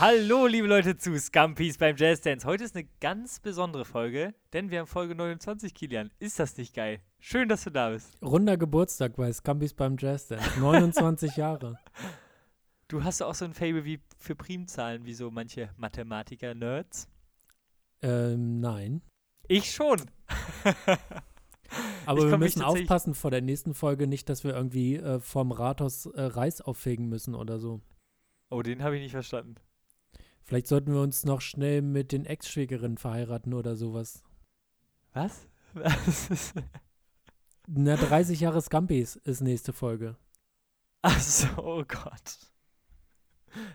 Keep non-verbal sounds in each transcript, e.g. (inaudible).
Hallo, liebe Leute zu Scumpies beim Jazz Dance. Heute ist eine ganz besondere Folge, denn wir haben Folge 29, Kilian. Ist das nicht geil? Schön, dass du da bist. Runder Geburtstag bei Scumpies beim Jazz Dance. 29 Jahre. Du hast auch so ein Fable wie für Primzahlen, wie so manche Mathematiker-Nerds? Ähm, nein. Ich schon. Aber Ich wir müssen aufpassen vor der nächsten Folge nicht, dass wir irgendwie äh, vom Rathaus äh, Reis auffegen müssen oder so. Oh, den habe ich nicht verstanden. Vielleicht sollten wir uns noch schnell mit den Ex-Schwägerinnen verheiraten oder sowas. Was? (laughs) Was Na, 30 Jahre Scumpies ist nächste Folge. Ach so, oh Gott.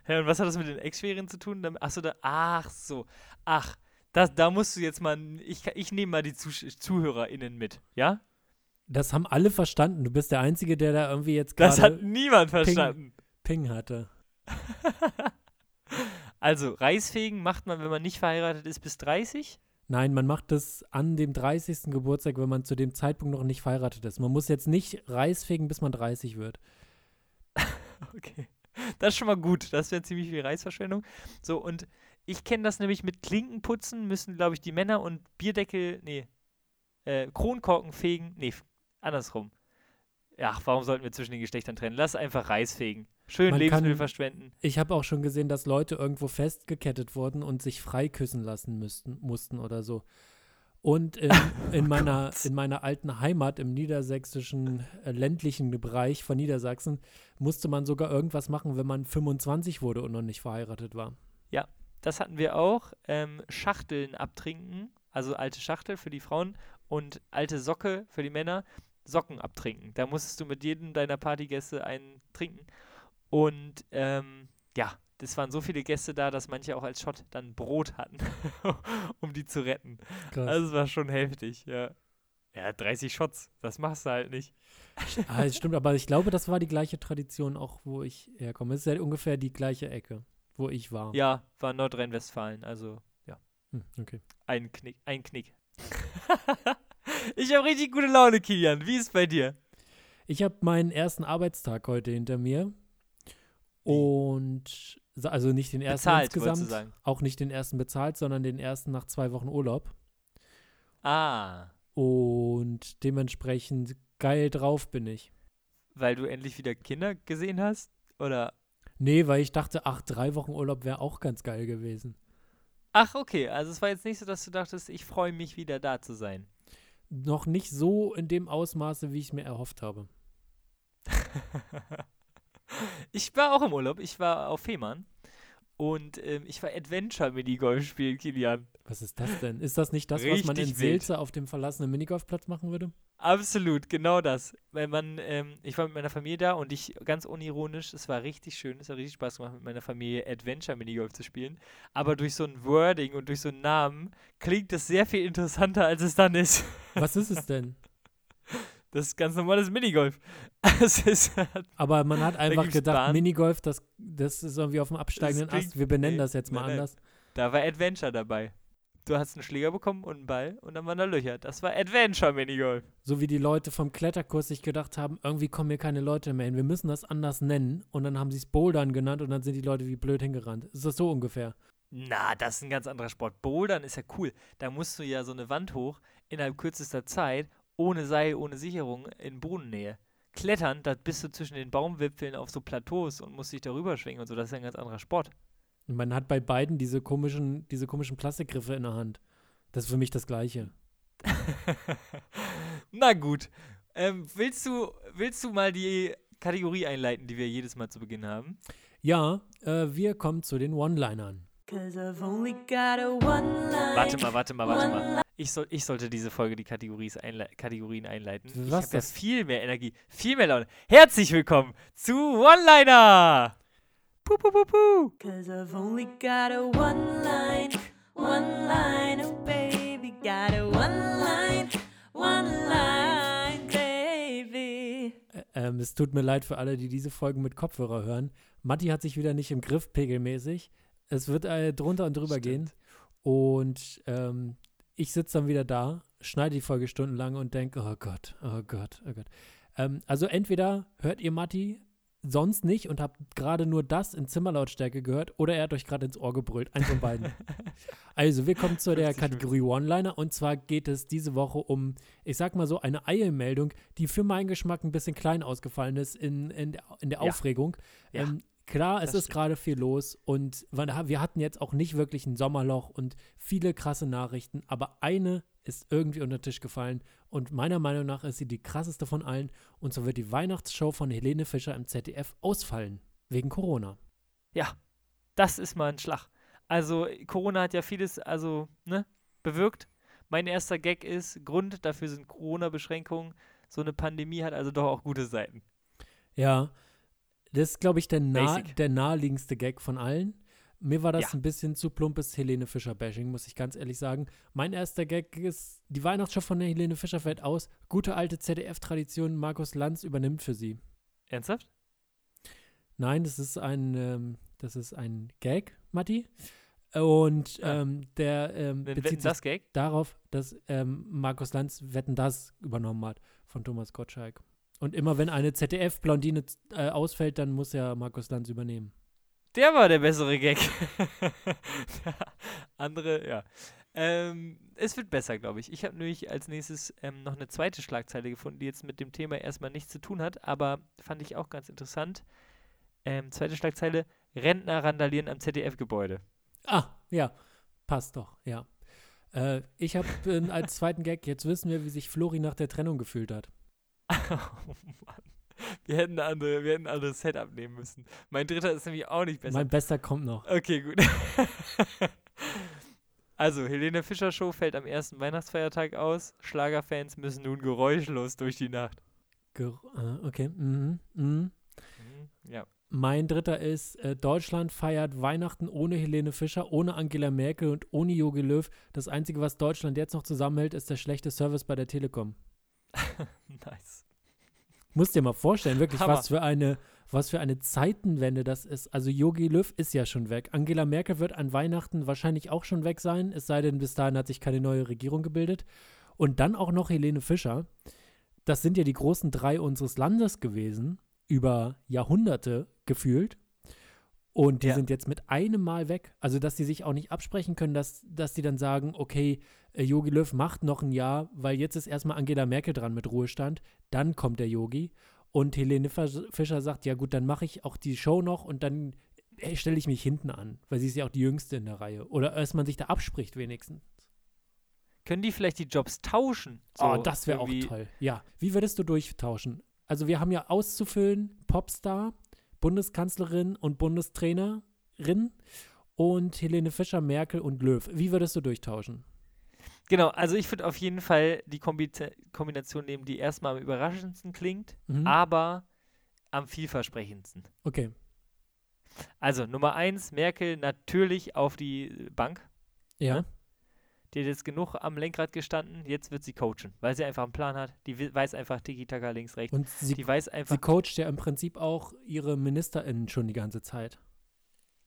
Hä, und was hat das mit den Ex-Schweren zu tun? Ach so, da, ach so. Ach, das, da musst du jetzt mal, ich, ich nehme mal die Zusch ZuhörerInnen mit, ja? Das haben alle verstanden. Du bist der Einzige, der da irgendwie jetzt Das gerade hat niemand verstanden. Ping hatte. (laughs) Also, Reisfegen macht man, wenn man nicht verheiratet ist, bis 30? Nein, man macht das an dem 30. Geburtstag, wenn man zu dem Zeitpunkt noch nicht verheiratet ist. Man muss jetzt nicht Reis fegen, bis man 30 wird. (laughs) Okay. Das ist schon mal gut. Das wäre ziemlich viel Reisverschwendung. So, und ich kenne das nämlich mit Klinkenputzen, müssen, glaube ich, die Männer und Bierdeckel, nee, äh, Kronkorken fegen. Nee, andersrum. Ach, warum sollten wir zwischen den Geschlechtern trennen? Lass einfach Reis fegen. Schön Man Lebensmittel kann- verschwenden. Ich habe auch schon gesehen, dass Leute irgendwo festgekettet wurden und sich freiküssen lassen müssten, mussten oder so. Und in, (laughs) in, meiner, Gott. in meiner alten Heimat im niedersächsischen äh, ländlichen Bereich von Niedersachsen musste man sogar irgendwas machen, wenn man 25 wurde und noch nicht verheiratet war. Das hatten wir auch. Ähm, Schachteln abtrinken, also alte Schachtel für die Frauen und alte Socke für die Männer. Socken abtrinken. Da musstest du mit jedem deiner Partygäste einen trinken. Und ähm, ja, das waren so viele Gäste da, dass manche auch als Shot dann Brot hatten, (laughs) um die zu retten. Krass. Also es war schon heftig, ja. Ja, 30 Shots, das machst du halt nicht. (laughs) ah, stimmt, aber ich glaube, das war die gleiche Tradition auch, wo ich herkomme. Es ist ja ungefähr die gleiche Ecke, wo ich war. Ja, war Nordrhein-Westfalen, also ja, Hm, okay. ein Knick, ein Knick. (laughs) ich habe richtig gute Laune, Kilian. Wie ist bei dir? Ich habe meinen ersten Arbeitstag heute hinter mir. Und also nicht den ersten Bezahlt, insgesamt, auch nicht den ersten bezahlt, sondern den ersten nach zwei Wochen Urlaub. Ah, Und dementsprechend geil drauf bin ich. weil du endlich wieder Kinder gesehen hast? Oder? Nee, weil ich dachte, ach, drei Wochen Urlaub wäre auch ganz geil gewesen. Ach, okay. Also es war jetzt nicht so, dass du dachtest, ich freue mich wieder da zu sein. Noch nicht so in dem Ausmaße, wie ich es mir erhofft habe. (laughs) ich war auch im Urlaub. Ich war auf Fehmarn. Und ähm, ich war Adventure-Minigolf spielen, Kilian. Was ist das denn? Ist das nicht das, was man in Richtig. Seelze auf dem verlassenen Minigolfplatz machen würde? Absolut, genau das. Weil man, ähm, ich war mit meiner Familie da und ich, ganz unironisch, es war richtig schön, es hat richtig Spaß gemacht, mit meiner Familie Adventure Minigolf zu spielen. Aber durch so ein Wording und durch so einen Namen klingt das sehr viel interessanter, als es dann ist. Was ist es denn? (laughs) Das ist ganz normales Minigolf. (laughs) Ist, Aber man hat einfach gedacht, Bahn. Minigolf, das, das ist irgendwie auf dem absteigenden klingt- Ast. Wir benennen nee, das jetzt mal nein, nein. anders. da war Adventure dabei. Du hast einen Schläger bekommen und einen Ball und dann waren da Löcher. Das war Adventure Minigolf. So wie die Leute vom Kletterkurs sich gedacht haben, irgendwie kommen hier keine Leute mehr hin. Wir müssen das anders nennen. Und dann haben sie es Bouldern genannt und dann sind die Leute wie blöd hingerannt. Ist das so ungefähr? Na, das ist ein ganz anderer Sport. Bouldern ist ja cool. Da musst du ja so eine Wand hoch innerhalb kürzester Zeit, ohne Seil, ohne Sicherung, in Bodennähe. Klettern, da bist du zwischen den Baumwipfeln auf so Plateaus und musst dich darüber schwingen und so. Das ist ja ein ganz anderer Sport. Und man hat bei beiden diese komischen, diese komischen Plastikgriffe in der Hand. Das ist für mich das Gleiche. (laughs) Na gut. Ähm, willst, du, willst du mal die Kategorie einleiten, die wir jedes Mal zu Beginn haben? Ja, äh, wir kommen zu den One-Linern. Cause I've only got a one line. Warte mal, warte mal, warte mal. Ich, soll, ich sollte diese Folge die Kategories einle Kategorien einleiten. ich Was habe ja das? viel mehr Energie, viel mehr Laune. Herzlich willkommen zu One-Liner! Puh, puh, puh, puh. Cause I've only got a one line. One line, oh baby. Got a one line. One line, baby. Ähm, es tut mir leid für alle, die diese Folgen mit Kopfhörer hören. Matti hat sich wieder nicht im Griff, pegelmäßig. Es wird äh, drunter und drüber gehen. Und ähm, ich sitze dann wieder da, schneide die Folge stundenlang und denke, oh Gott, oh Gott, oh Gott. Ähm, also entweder hört ihr Matti sonst nicht und habt gerade nur das in Zimmerlautstärke gehört oder er hat euch gerade ins Ohr gebrüllt. Eins von beiden. (laughs) also, wir kommen zu der 50, Kategorie One-Liner und zwar geht es diese Woche um, ich sag mal so, eine Eilmeldung, die für meinen Geschmack ein bisschen klein ausgefallen ist in, in, der- in der. Aufregung. Ja, Ähm, klar, es das ist stimmt. gerade viel los und wir wir hatten jetzt auch nicht wirklich ein Sommerloch und viele krasse Nachrichten, aber eine ist irgendwie unter den Tisch gefallen und meiner Meinung nach ist sie die krasseste von allen und so wird die Weihnachtsshow von Helene Fischer im ZDF ausfallen, wegen Corona. Ja, das ist mal ein Schlag. Also, Corona hat ja vieles, also, ne, bewirkt. Mein erster Gag ist, Grund dafür sind Corona-Beschränkungen. So eine Pandemie hat also doch auch gute Seiten. Ja, das ist, glaube ich, der, nah, Basic. der naheliegendste Gag von allen. Mir war das Ja. ein bisschen zu plumpes Helene Fischer-Bashing, muss ich ganz ehrlich sagen. Mein erster Gag ist, die Weihnachtsshow von der Helene Fischer fällt aus. Gute alte ZDF-Tradition, Markus Lanz übernimmt für sie. Ernsthaft? Nein, das ist ein, ähm, das ist ein Gag, Matti. Und Ah. ähm, der ähm, bezieht sich das Gag? darauf, dass ähm, Markus Lanz Wetten das übernommen hat von Thomas Gottschalk. Und immer wenn eine ZDF-Blondine äh, ausfällt, dann muss ja Markus Lanz übernehmen. Der war der bessere Gag. (laughs) Andere, ja. Ähm, es wird besser, glaube ich. Ich habe nämlich als nächstes ähm, noch eine zweite Schlagzeile gefunden, die jetzt mit dem Thema erstmal nichts zu tun hat, aber fand ich auch ganz interessant. Ähm, zweite Schlagzeile: Rentner randalieren am ZDF-Gebäude. Ah, ja, passt doch, ja. Äh, ich habe äh, als zweiten Gag, jetzt wissen wir, wie sich Flori nach der Trennung gefühlt hat. Oh (laughs) Mann. Wir hätten, andere, wir hätten ein anderes Setup nehmen müssen. Mein dritter ist nämlich auch nicht besser. Mein Bester kommt noch. Okay, gut. (laughs) also, Helene Fischer Show fällt am ersten Weihnachtsfeiertag aus. Schlagerfans müssen nun geräuschlos durch die Nacht. Ger äh, okay, mhm, mhm. Ja. Mein dritter ist, äh, Deutschland feiert Weihnachten ohne Helene Fischer, ohne Angela Merkel und ohne Jogi Löw. Das Einzige, was Deutschland jetzt noch zusammenhält, ist der schlechte Service bei der Telekom. (laughs) nice. Musst dir mal vorstellen, wirklich, Hammer. was für eine, was für eine Zeitenwende das ist. Also Jogi Löw ist ja schon weg. Angela Merkel wird an Weihnachten wahrscheinlich auch schon weg sein, es sei denn, bis dahin hat sich keine neue Regierung gebildet. Und dann auch noch Helene Fischer. Das sind ja die großen drei unseres Landes gewesen, über Jahrhunderte gefühlt. Und die Ja. sind jetzt mit einem Mal weg. Also, dass die sich auch nicht absprechen können, dass, dass die dann sagen, okay, äh, Yogi Löw macht noch ein Jahr, weil jetzt ist erstmal Angela Merkel dran mit Ruhestand, dann kommt der Yogi. Und Helene Fisch- Fischer sagt, ja gut, dann mache ich auch die Show noch und dann äh, stelle ich mich hinten an, weil sie ist ja auch die Jüngste in der Reihe. Oder dass man sich da abspricht wenigstens. Können die vielleicht die Jobs tauschen? oh, So das wäre auch toll. Ja, wie würdest du durchtauschen? Also wir haben ja auszufüllen Popstar, Bundeskanzlerin und Bundestrainerin und Helene Fischer, Merkel und Löw. Wie würdest du durchtauschen? Genau, also ich würde auf jeden Fall die Kombita- Kombination nehmen, die erstmal am überraschendsten klingt, Mhm. aber am vielversprechendsten. Okay. Also Nummer eins, Merkel natürlich auf die Bank. Ja. Ne? Die hat jetzt genug am Lenkrad gestanden, jetzt wird sie coachen, weil sie einfach einen Plan hat. Die weiß einfach Tiki-Taka links, rechts. Und sie, die weiß einfach, sie coacht ja im Prinzip auch ihre MinisterInnen schon die ganze Zeit.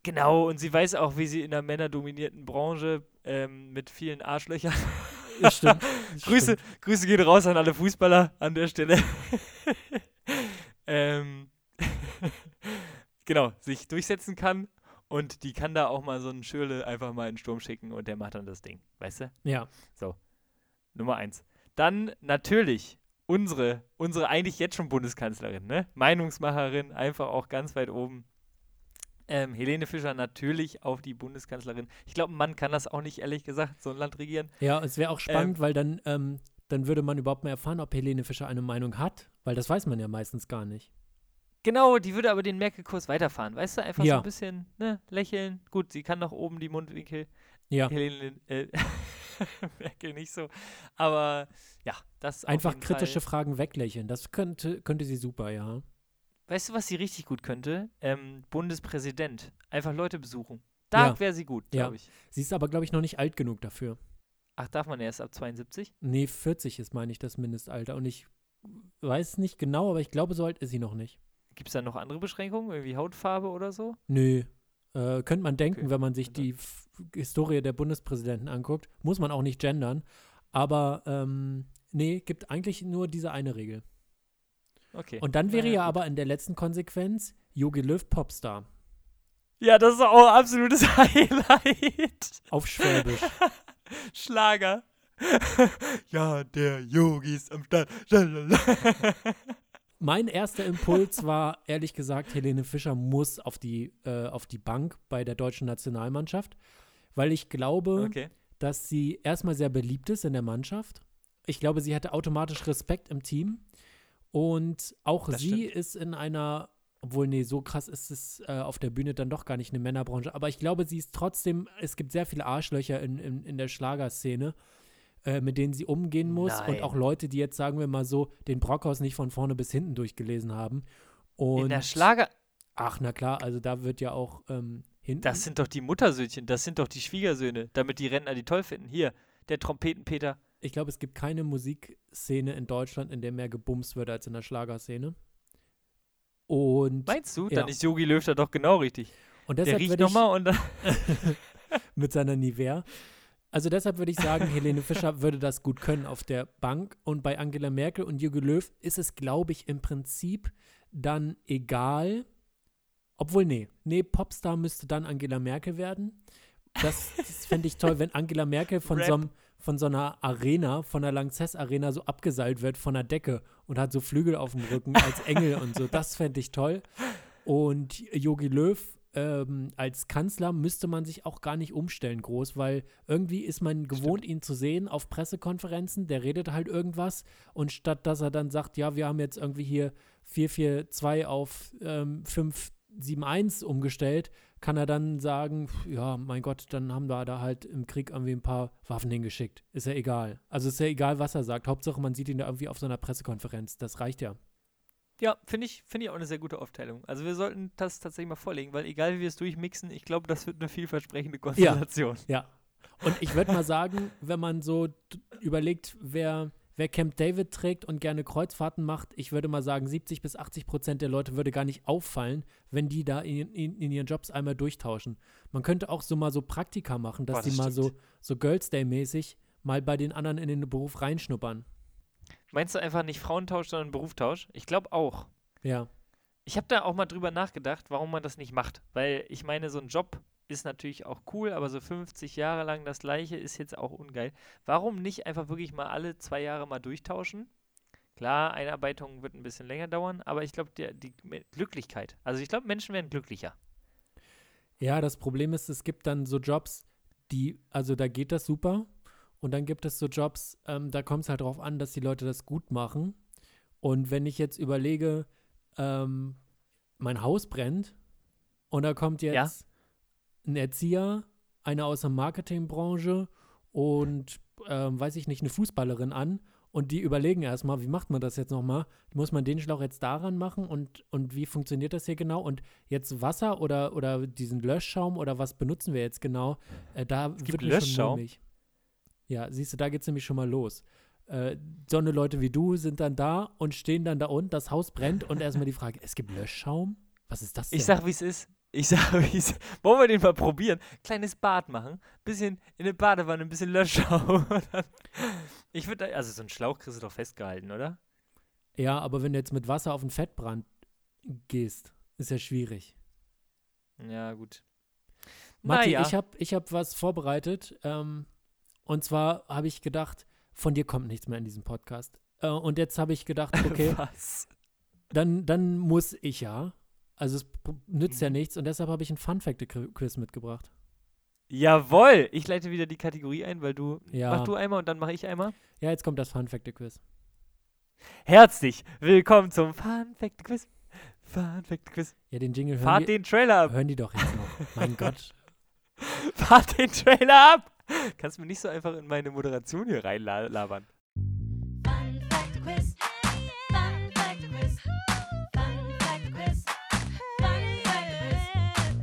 genau, und sie weiß auch, wie sie in einer männerdominierten Branche ähm, mit vielen Arschlöchern. Stimmt. (laughs) Grüße, stimmt. Grüße gehen raus an alle Fußballer an der Stelle. (laughs) ähm, (laughs) genau, sich durchsetzen kann und die kann da auch mal so einen Schürle einfach mal in den Sturm schicken und der macht dann das Ding, weißt du? Ja. Nummer eins. Dann natürlich unsere, unsere eigentlich jetzt schon Bundeskanzlerin, ne? Meinungsmacherin, einfach auch ganz weit oben. Ähm, Helene Fischer natürlich auf die Bundeskanzlerin. Ich glaube, ein Mann kann das auch nicht, ehrlich gesagt, so ein Land regieren. Ja, es wäre auch spannend, weil dann, ähm, dann würde man überhaupt mal erfahren, ob Helene Fischer eine Meinung hat, weil das weiß man ja meistens gar nicht. Genau, die würde aber den Merkel-Kurs weiterfahren, weißt du? Einfach so Ja. ein bisschen, ne, lächeln. Gut, sie kann nach oben die Mundwinkel. Ja. Helene, äh, (laughs) Merkel nicht so. Aber ja, das Einfach kritische Fall. Fragen weglächeln. Das könnte, könnte sie super, ja. Weißt du, was sie richtig gut könnte? Ähm, Bundespräsident. Einfach Leute besuchen. Da Ja. wäre sie gut, Ja. glaube ich. Sie ist aber, glaube ich, noch nicht alt genug dafür. Ach, darf man erst ab 72? Nee, 40 ist, meine ich, das Mindestalter. Und ich weiß nicht genau, aber ich glaube, so alt ist sie noch nicht. Gibt es da noch andere Beschränkungen? Irgendwie Hautfarbe oder so? Nö. Äh, könnte man denken, Okay. wenn man sich die F Historie der Bundespräsidenten anguckt. Muss man auch nicht gendern. Aber ähm, nee, gibt eigentlich nur diese eine Regel. Okay. Und dann wäre ja gut. aber in der letzten Konsequenz Jogi Löw Popstar. Ja, das ist auch ein absolutes (laughs) Highlight. Auf Schwäbisch. (laughs) Schlager. (laughs) ja, der Yogi ist am Start. Mein erster Impuls war, ehrlich gesagt, Helene Fischer muss auf die, äh, auf die Bank bei der deutschen Nationalmannschaft, weil ich glaube, okay. dass sie erstmal sehr beliebt ist in der Mannschaft. Ich glaube, sie hatte automatisch Respekt im Team. Und auch Das sie ist in einer, obwohl, nee, so krass ist es äh, auf der Bühne dann doch gar nicht eine Männerbranche. Aber ich glaube, sie ist trotzdem, es gibt sehr viele Arschlöcher in, in, in der Schlagerszene, äh, mit denen sie umgehen muss. Und Nein. auch Leute, die jetzt, sagen wir mal so, den Brockhaus nicht von vorne bis hinten durchgelesen haben. Und In der Schlager. Ach, na klar, also da wird ja auch ähm, hinten. Das sind doch die Muttersöhnchen, das sind doch die Schwiegersöhne, damit die Rentner die toll finden. Hier, der Trompetenpeter. ich glaube, es gibt keine Musikszene in Deutschland, in der mehr gebumst wird als in der Schlagerszene. Und, Meinst du? Ja. Dann ist Yogi Löw da doch genau richtig. und Der deshalb riecht würde ich nochmal und dann. (laughs) mit seiner Nivea. Also deshalb würde ich sagen, Helene Fischer würde das gut können auf der Bank. Und bei Angela Merkel und Jürgen Löw ist es, glaube ich, im Prinzip dann egal. Obwohl, nee, nee, Popstar müsste dann Angela Merkel werden. Das, das fände ich toll, wenn Angela Merkel von Rap. so, einem, von so einer Arena, von der Lanxess Arena so abgeseilt wird von der Decke und hat so Flügel auf dem Rücken als Engel und so. Das fände ich toll. Und Yogi Löw ähm, als Kanzler müsste man sich auch gar nicht umstellen groß, weil irgendwie ist man gewohnt, ihn zu sehen auf Pressekonferenzen. Der redet halt irgendwas und statt dass er dann sagt, ja, wir haben jetzt irgendwie hier 442 auf ähm, 571 umgestellt, kann er dann sagen, ja, mein Gott, dann haben wir da halt im Krieg irgendwie ein paar Waffen hingeschickt. Ist ja egal. Also ist ja egal, was er sagt. Hauptsache, man sieht ihn da irgendwie auf so einer Pressekonferenz. Das reicht ja. Ja, finde ich, finde ich auch eine sehr gute Aufteilung. Also wir sollten das tatsächlich mal vorlegen, weil egal wie wir es durchmixen, ich glaube, das wird eine vielversprechende Konstellation. Ja. Und ich würde mal sagen, wenn man so überlegt, wer, wer Camp David trägt und gerne Kreuzfahrten macht, ich würde mal sagen, 70 bis 80 Prozent der Leute würde gar nicht auffallen, wenn die da in, in, in ihren Jobs einmal durchtauschen. Man könnte auch so mal so Praktika machen, dass Boah, die das mal so, stimmt. so Girls Day-mäßig mal bei den anderen in den Beruf reinschnuppern. Meinst du einfach nicht Frauentausch, sondern Berufstausch? Ich glaube auch. Ja. Ich habe da auch mal drüber nachgedacht, warum man das nicht macht. Weil ich meine, so ein Job ist natürlich auch cool, aber so 50 Jahre lang das gleiche ist jetzt auch ungeil. Warum nicht einfach wirklich mal alle zwei Jahre mal durchtauschen? Klar, Einarbeitung wird ein bisschen länger dauern, aber ich glaube, die, die Glücklichkeit. Also ich glaube, Menschen werden glücklicher. Ja, das Problem ist, es gibt dann so Jobs, die, also da geht das super. Und dann gibt es so Jobs, ähm, da kommt es halt drauf an, dass die Leute das gut machen. Und wenn ich jetzt überlege, ähm, mein Haus brennt und da kommt Ja. jetzt ein Erzieher, einer aus der Marketingbranche und, ähm, weiß ich nicht, eine Fußballerin an und die überlegen erstmal, wie macht man das jetzt nochmal? Muss man den Schlauch jetzt daran machen und, und wie funktioniert das hier genau? Und jetzt Wasser oder, oder diesen Löschschaum oder was benutzen wir jetzt genau? Äh, da gibt wird Löschschaum? schon mulmig. Ja, siehst du, da geht es nämlich schon mal los. Äh, so eine Leute wie du sind dann da und stehen dann da unten, das Haus brennt und erstmal die Frage, es gibt Löschschaum? Was ist das denn? Ich sag, wie es ist. Ich sag, (laughs) wie es Wollen wir den mal probieren? Kleines Bad machen. Bisschen in eine Badewanne, ein bisschen Löschschaum. (laughs) ich würde, also so einen Schlauch kriegst du doch festgehalten, oder? ja, aber wenn du jetzt mit Wasser auf den Fettbrand gehst, ist ja schwierig. Ja, gut. Matti, naja. ich habe ich hab was vorbereitet. Ähm, und zwar habe ich gedacht, von dir kommt nichts mehr in diesem Podcast. Äh, und jetzt habe ich gedacht, (laughs) okay, Was? dann, dann muss ich ja. Also es nützt ja Mhm. nichts und deshalb habe ich ein Fun-Fact-Quiz mitgebracht. Jawohl! Ich leite wieder die Kategorie ein, weil du. Ja. Mach du einmal und dann mache ich einmal. Ja, jetzt kommt das Fun-Fact-Quiz. Herzlich willkommen zum Fun Fact Quiz. Fun Fact Quiz. Ja, den Jingle hören Fahrt die, den Trailer ab. hören die doch jetzt noch. mein (laughs) Gott. Fahrt den Trailer ab. (laughs) Kannst mir nicht so einfach in meine Moderation hier reinlabern. Fun Fact Quiz. Fun Fact Quiz. Fun Fact Quiz. Fun Fact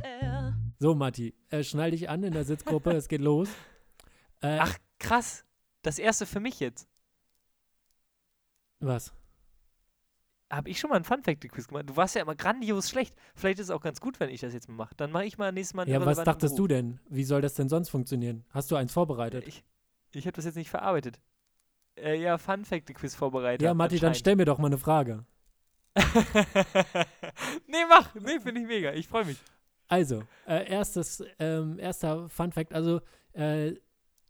Quiz. So, Matti, äh, schnall dich an in der Sitzgruppe, es geht los. Äh, Ach, krass. Das erste für mich jetzt. was? Habe ich schon mal ein Fun Fact Quiz gemacht? Du warst ja immer grandios schlecht. Vielleicht ist es auch ganz gut, wenn ich das jetzt mal mache. Dann mache ich mal nächstes Mal einen Ja, was dachtest du denn? Wie soll das denn sonst funktionieren? Hast du eins vorbereitet? Ich, ich habe das jetzt nicht verarbeitet. Äh, ja, Fun Fact Quiz vorbereitet. ja, Matti, dann stell mir doch mal eine Frage. (laughs) nee, mach. Nee, finde ich mega. Ich freue mich. Also, äh, erstes, ähm, erster Fun Fact, also äh,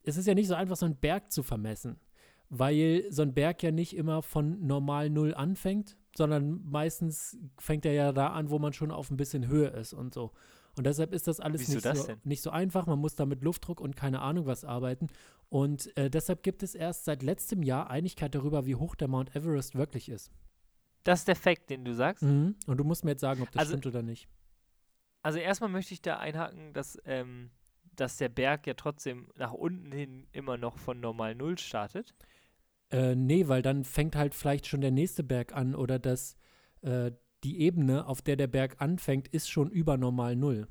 es ist ja nicht so einfach, so einen Berg zu vermessen, weil so ein Berg ja nicht immer von normal Null anfängt, sondern meistens fängt er ja da an, wo man schon auf ein bisschen Höhe ist und so. Und deshalb ist das alles Wieso nicht, das so, denn? nicht so einfach. Man muss da mit Luftdruck und keine Ahnung was arbeiten. Und äh, deshalb gibt es erst seit letztem Jahr Einigkeit darüber, wie hoch der Mount Everest wirklich ist. Das ist der Fact, den du sagst. Mhm. Und du musst mir jetzt sagen, ob das Also- stimmt oder nicht. Also erstmal möchte ich da einhaken, dass, ähm, dass der Berg ja trotzdem nach unten hin immer noch von normal Null startet. Äh, nee, weil dann fängt halt vielleicht schon der nächste Berg an oder das, äh, die Ebene, auf der der Berg anfängt, ist schon über normal Null.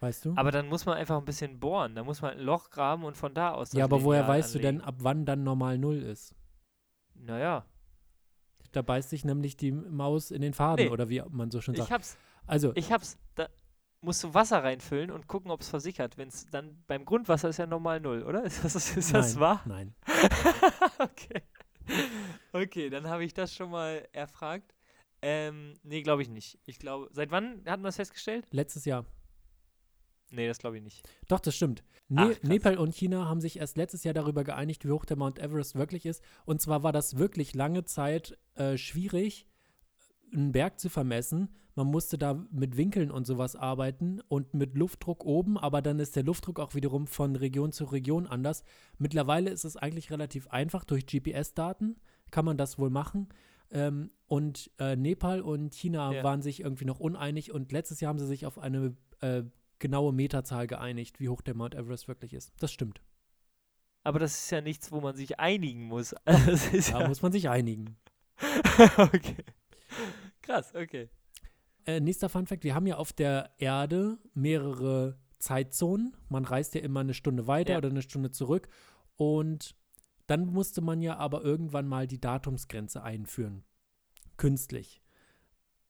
Weißt du? Aber dann muss man einfach ein bisschen bohren. Da muss man ein Loch graben und von da aus. das ja, aber woher Lineal weißt du denn, anlegen. ab wann dann normal Null ist? Naja, Da beißt sich nämlich die Maus in den Faden Nee. oder wie man so schön sagt. ich hab's. also, Ich hab's. Da musst du Wasser reinfüllen und gucken, ob es versickert. Wenn es dann beim Grundwasser ist ja normal Null, oder? (laughs) Ist das, ist das nein, wahr? Nein. (laughs) okay. Okay, dann habe ich das schon mal erfragt. Ähm, nee, glaube ich nicht. Ich glaube, seit wann hatten wir das festgestellt? Letztes Jahr. Nee, das glaube ich nicht. Doch, das stimmt. Ne Ach. Nepal und China haben sich erst letztes Jahr darüber geeinigt, wie hoch der Mount Everest wirklich ist. Und zwar war das wirklich lange Zeit äh, schwierig, einen Berg zu vermessen. Man musste da mit Winkeln und sowas arbeiten und mit Luftdruck oben, aber dann ist der Luftdruck auch wiederum von Region zu Region anders. Mittlerweile ist es eigentlich relativ einfach. Durch GPS-Daten kann man das wohl machen. Ähm, und äh, Nepal und China Ja. waren sich irgendwie noch uneinig und letztes Jahr haben sie sich auf eine äh, genaue Meterzahl geeinigt, wie hoch der Mount Everest wirklich ist. Das stimmt. Aber das ist ja nichts, wo man sich einigen muss. (laughs) Da ja muss man sich einigen. (laughs) okay. Krass, okay. Äh, nächster Fun Fact: Wir haben ja auf der Erde mehrere Zeitzonen. Man reist ja immer eine Stunde weiter Ja. oder eine Stunde zurück. Und dann musste man ja aber irgendwann mal die Datumsgrenze einführen. Künstlich.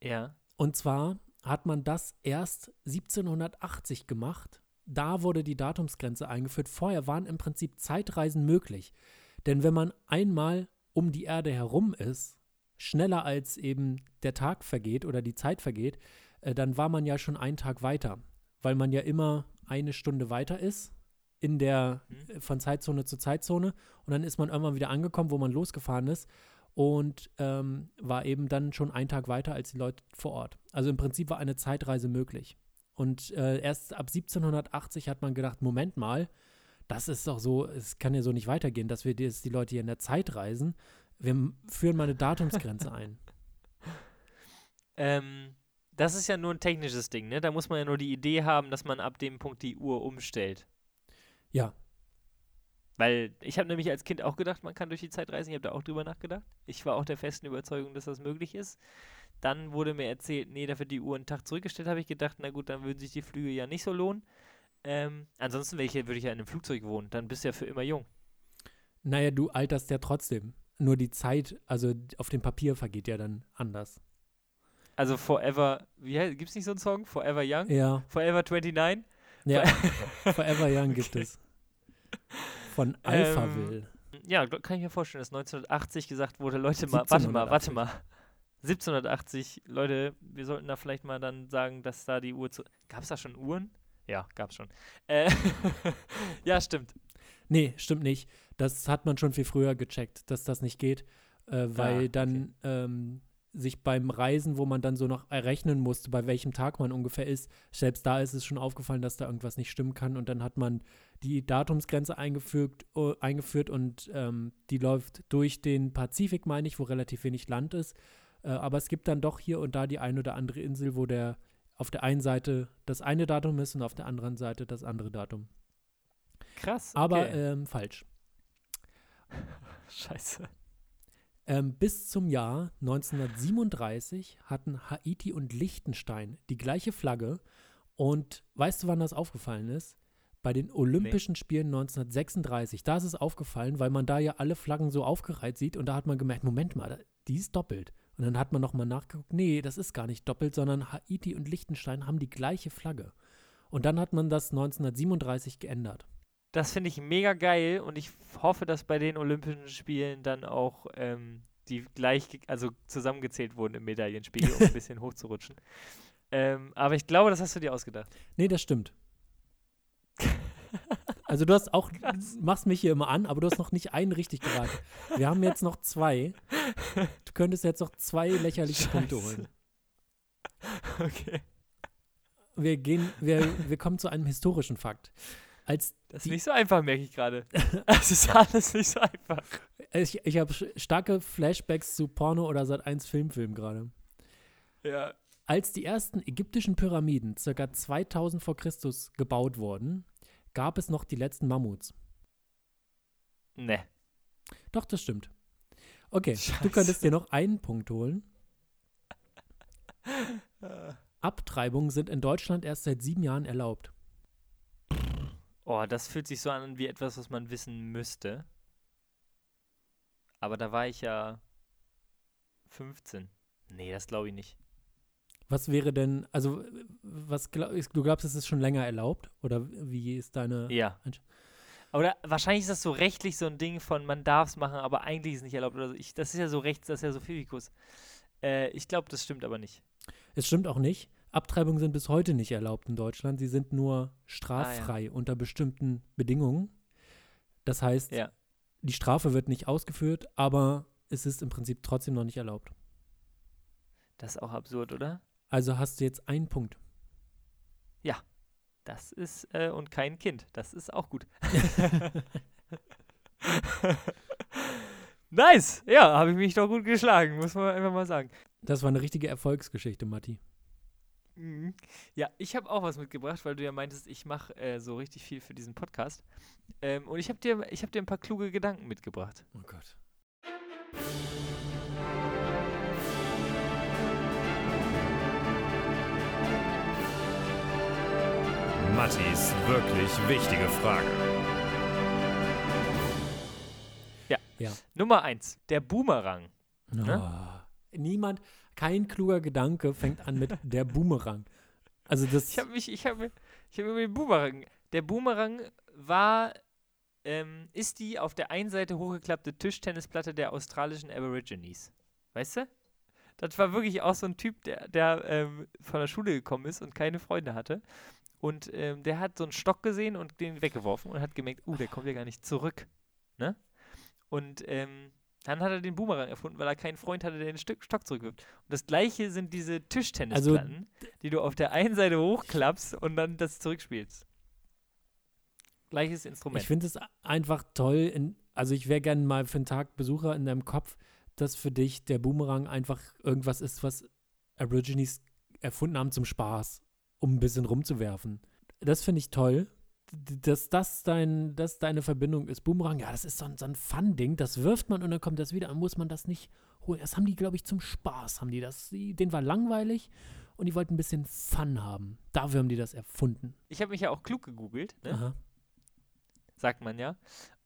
Ja. Und zwar hat man das erst 1780 gemacht. Da wurde die Datumsgrenze eingeführt. Vorher waren im Prinzip Zeitreisen möglich. Denn wenn man einmal um die Erde herum ist, schneller als eben der Tag vergeht oder die Zeit vergeht, äh, dann war man ja schon einen Tag weiter. Weil man ja immer eine Stunde weiter ist in der Mhm. äh, von Zeitzone zu Zeitzone und dann ist man irgendwann wieder angekommen, wo man losgefahren ist und ähm, war eben dann schon einen Tag weiter als die Leute vor Ort. Also im Prinzip war eine Zeitreise möglich. Und äh, erst ab 1780 hat man gedacht, Moment mal, das ist doch so, es kann ja so nicht weitergehen, dass wir jetzt die Leute hier in der Zeit reisen. Wir führen mal eine Datumsgrenze ein. Ähm, das ist ja nur ein technisches Ding, ne? Da muss man ja nur die Idee haben, dass man ab dem Punkt die Uhr umstellt. Ja, Weil ich habe nämlich als Kind auch gedacht, man kann durch die Zeit reisen. Ich habe da auch drüber nachgedacht. Ich war auch der festen Überzeugung, dass das möglich ist. Dann wurde mir erzählt, nee, da wird die Uhr einen Tag zurückgestellt. Habe ich gedacht, na gut, dann würden sich die Flüge ja nicht so lohnen. Ähm, ansonsten würde ich ja in einem Flugzeug wohnen. Dann bist du ja für immer jung. naja, du alterst ja trotzdem. Nur die Zeit, also auf dem Papier vergeht ja dann anders. Also Forever, wie heißt, gibt's nicht so einen Song? Forever Young? Ja, Forever 29? ja. (laughs) (laughs) Forever Young gibt es. Von Alphaville. Ja, gl- kann ich mir vorstellen, dass 1980 gesagt wurde, Leute mal, warte mal, warte 1780. mal. 1780, Leute, wir sollten da vielleicht mal dann sagen, dass da die Uhr zu. Gab es da schon Uhren? Ja, gab's schon. Äh, (laughs) ja, stimmt. Nee, stimmt nicht. Das hat man schon viel früher gecheckt, dass das nicht geht, äh, weil Ah, okay. dann ähm, sich beim Reisen, wo man dann so noch errechnen musste, bei welchem Tag man ungefähr ist, selbst da ist es schon aufgefallen, dass da irgendwas nicht stimmen kann und dann hat man die Datumsgrenze eingefügt, äh, eingeführt und ähm, die läuft durch den Pazifik, meine ich, wo relativ wenig Land ist. Äh, aber es gibt dann doch hier und da die ein oder andere Insel, wo der auf der einen Seite das eine Datum ist und auf der anderen Seite das andere Datum. Krass. Aber okay. ähm, falsch. (laughs) Scheiße. Ähm, bis zum Jahr 1937 hatten Haiti und Liechtenstein die gleiche Flagge. Und weißt du, wann das aufgefallen ist? Bei den Olympischen Spielen 1936. Da ist es aufgefallen, weil man da ja alle Flaggen so aufgereiht sieht. Und da hat man gemerkt, Moment mal, die ist doppelt. Und dann hat man nochmal nachgeguckt, nee, das ist gar nicht doppelt, sondern Haiti und Liechtenstein haben die gleiche Flagge. Und dann hat man das 1937 geändert. Das finde ich mega geil und ich hoffe, dass bei den Olympischen Spielen dann auch ähm, die gleich, also zusammengezählt wurden im Medaillenspiegel, um ein (laughs) bisschen hochzurutschen. Ähm, aber ich glaube, das hast du dir ausgedacht. Nee, das stimmt. (laughs) Also du hast auch, Krass. machst mich hier immer an, aber du hast noch nicht einen richtig geraten. Wir haben jetzt noch zwei. Du könntest jetzt noch zwei lächerliche Punkte Scheiße. holen. (laughs) Okay. Wir gehen, wir, wir kommen zu einem historischen Fakt. Als Das ist nicht so einfach, merke ich gerade. (laughs) Es ist alles nicht so einfach. ich, ich habe starke Flashbacks zu Porno oder Sat 1 Filmfilm gerade. Ja. Als die ersten ägyptischen Pyramiden ca. 2000 vor Christus gebaut wurden, gab es noch die letzten Mammuts. Ne. Doch, das stimmt. Okay, du Scheiße. könntest dir noch einen Punkt holen. (laughs) Abtreibungen sind in Deutschland erst seit sieben Jahren erlaubt. Oh, das fühlt sich so an wie etwas, was man wissen müsste. Aber da war ich ja 15. Nee, das glaube ich nicht. Was wäre denn, also, was glaub, du glaubst, es ist schon länger erlaubt? Oder wie ist deine. Ja. Oder wahrscheinlich ist das so rechtlich so ein Ding von, man darf es machen, aber eigentlich ist es nicht erlaubt. Oder so. ich, das ist ja so rechts, das ist ja so Physikus. Äh, ich glaube, das stimmt aber nicht. Es stimmt auch nicht. Abtreibungen sind bis heute nicht erlaubt in Deutschland. Sie sind nur Ah, straffrei unter bestimmten Bedingungen. Das heißt, Ja. die Strafe wird nicht ausgeführt, aber es ist im Prinzip trotzdem noch nicht erlaubt. Das ist auch absurd, oder? Also hast du jetzt einen Punkt. Das ist, äh, und kein Kind. Das ist auch gut. (laughs) nice! Ja, habe ich mich doch gut geschlagen, muss man einfach mal sagen. Das war eine richtige Erfolgsgeschichte, Matti. Mhm. Ja, ich habe auch was mitgebracht, weil du ja meintest, ich mache äh, so richtig viel für diesen Podcast. Ähm, und ich habe dir, ich hab dir ein paar kluge Gedanken mitgebracht. Oh Gott. Mattis wirklich wichtige Frage. Nummer eins, der Boomerang. Oh. Niemand, kein kluger Gedanke fängt an mit (laughs) der Boomerang. Also das. Ich habe mich, ich habe, ich habe über den Boomerang. Der Boomerang war, ähm, ist die auf der einen Seite hochgeklappte Tischtennisplatte der australischen Aborigines. Weißt du? Das war wirklich auch so ein Typ, der, der ähm, von der Schule gekommen ist und keine Freunde hatte. Und ähm, der hat so einen Stock gesehen und den weggeworfen und hat gemerkt, uh, der kommt ja gar nicht zurück. Ne? Und ähm, dann hat er den Boomerang erfunden, weil er keinen Freund hatte, der den Stück Stock zurückwirft. Und das gleiche sind diese Tischtennisplatten, die du auf der einen Seite hochklappst und dann das zurückspielst. Gleiches Instrument. Ich finde es einfach toll. In, also ich wäre gerne mal für einen Tag Besucher in deinem Kopf, dass für dich der Boomerang einfach irgendwas ist, was Aborigines erfunden haben zum Spaß, um ein bisschen rumzuwerfen. Das finde ich toll. Dass das dein, dass deine Verbindung ist. Boomerang, ja, das ist so ein, so ein Fun-Ding. Das wirft man und dann kommt das wieder. Dann muss man das nicht holen. Das haben die, glaube ich, zum Spaß. Haben die das. Die, denen war langweilig und die wollten ein bisschen Fun haben. Dafür haben die das erfunden. Ich habe mich ja auch klug gegoogelt, ne? Aha. sagt man ja.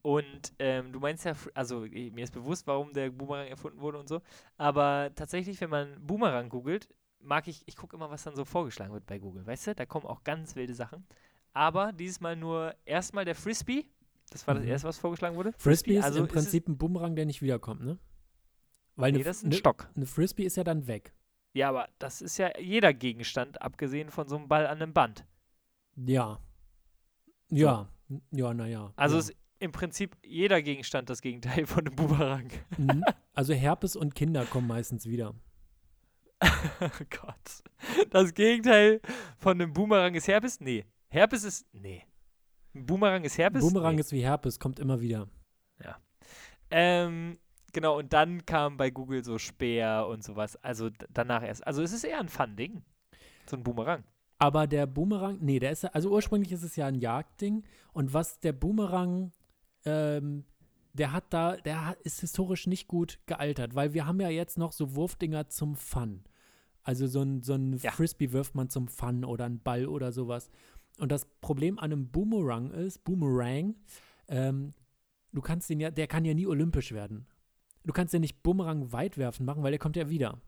Und ähm, du meinst ja, also mir ist bewusst, warum der Boomerang erfunden wurde und so. Aber tatsächlich, wenn man Boomerang googelt, mag ich, ich gucke immer, was dann so vorgeschlagen wird bei Google. Weißt du, da kommen auch ganz wilde Sachen. Aber dieses Mal nur erstmal der Frisbee. Das war das Mhm. erste, was vorgeschlagen wurde. Frisbee ist also im Prinzip ein Boomerang, der nicht wiederkommt, ne? Weil nee, eine, das ist ein eine, Stock. eine Frisbee ist ja dann weg. Ja, aber das ist ja jeder Gegenstand, abgesehen von so einem Ball an einem Band. Ja. Ja. Ja, naja. Also ja. ist im Prinzip jeder Gegenstand das Gegenteil von einem Boomerang. Mhm. (laughs) Also Herpes und Kinder kommen meistens wieder. (laughs) oh Gott. Das Gegenteil von einem Boomerang ist Herpes? Nee. Herpes ist. Nee. Ein Boomerang ist Herpes? Boomerang nee. ist wie Herpes, kommt immer wieder. Ähm, genau, und dann kam bei Google so Speer und sowas. Also danach erst. Also es ist eher ein Fun-Ding. So ein Boomerang. Aber der Boomerang, nee, der ist ja, also ursprünglich ist es ja ein Jagdding. Und was der Boomerang, ähm, der hat da, der hat, ist historisch nicht gut gealtert, weil wir haben ja jetzt noch so Wurfdinger zum Fun. Also so ein, so ein Ja. Frisbee wirft man zum Fun oder ein Ball oder sowas. Und das Problem an einem Boomerang ist, Boomerang, ähm, du kannst den ja, der kann ja nie olympisch werden. Du kannst ja nicht Boomerang weit werfen machen, weil der kommt ja wieder.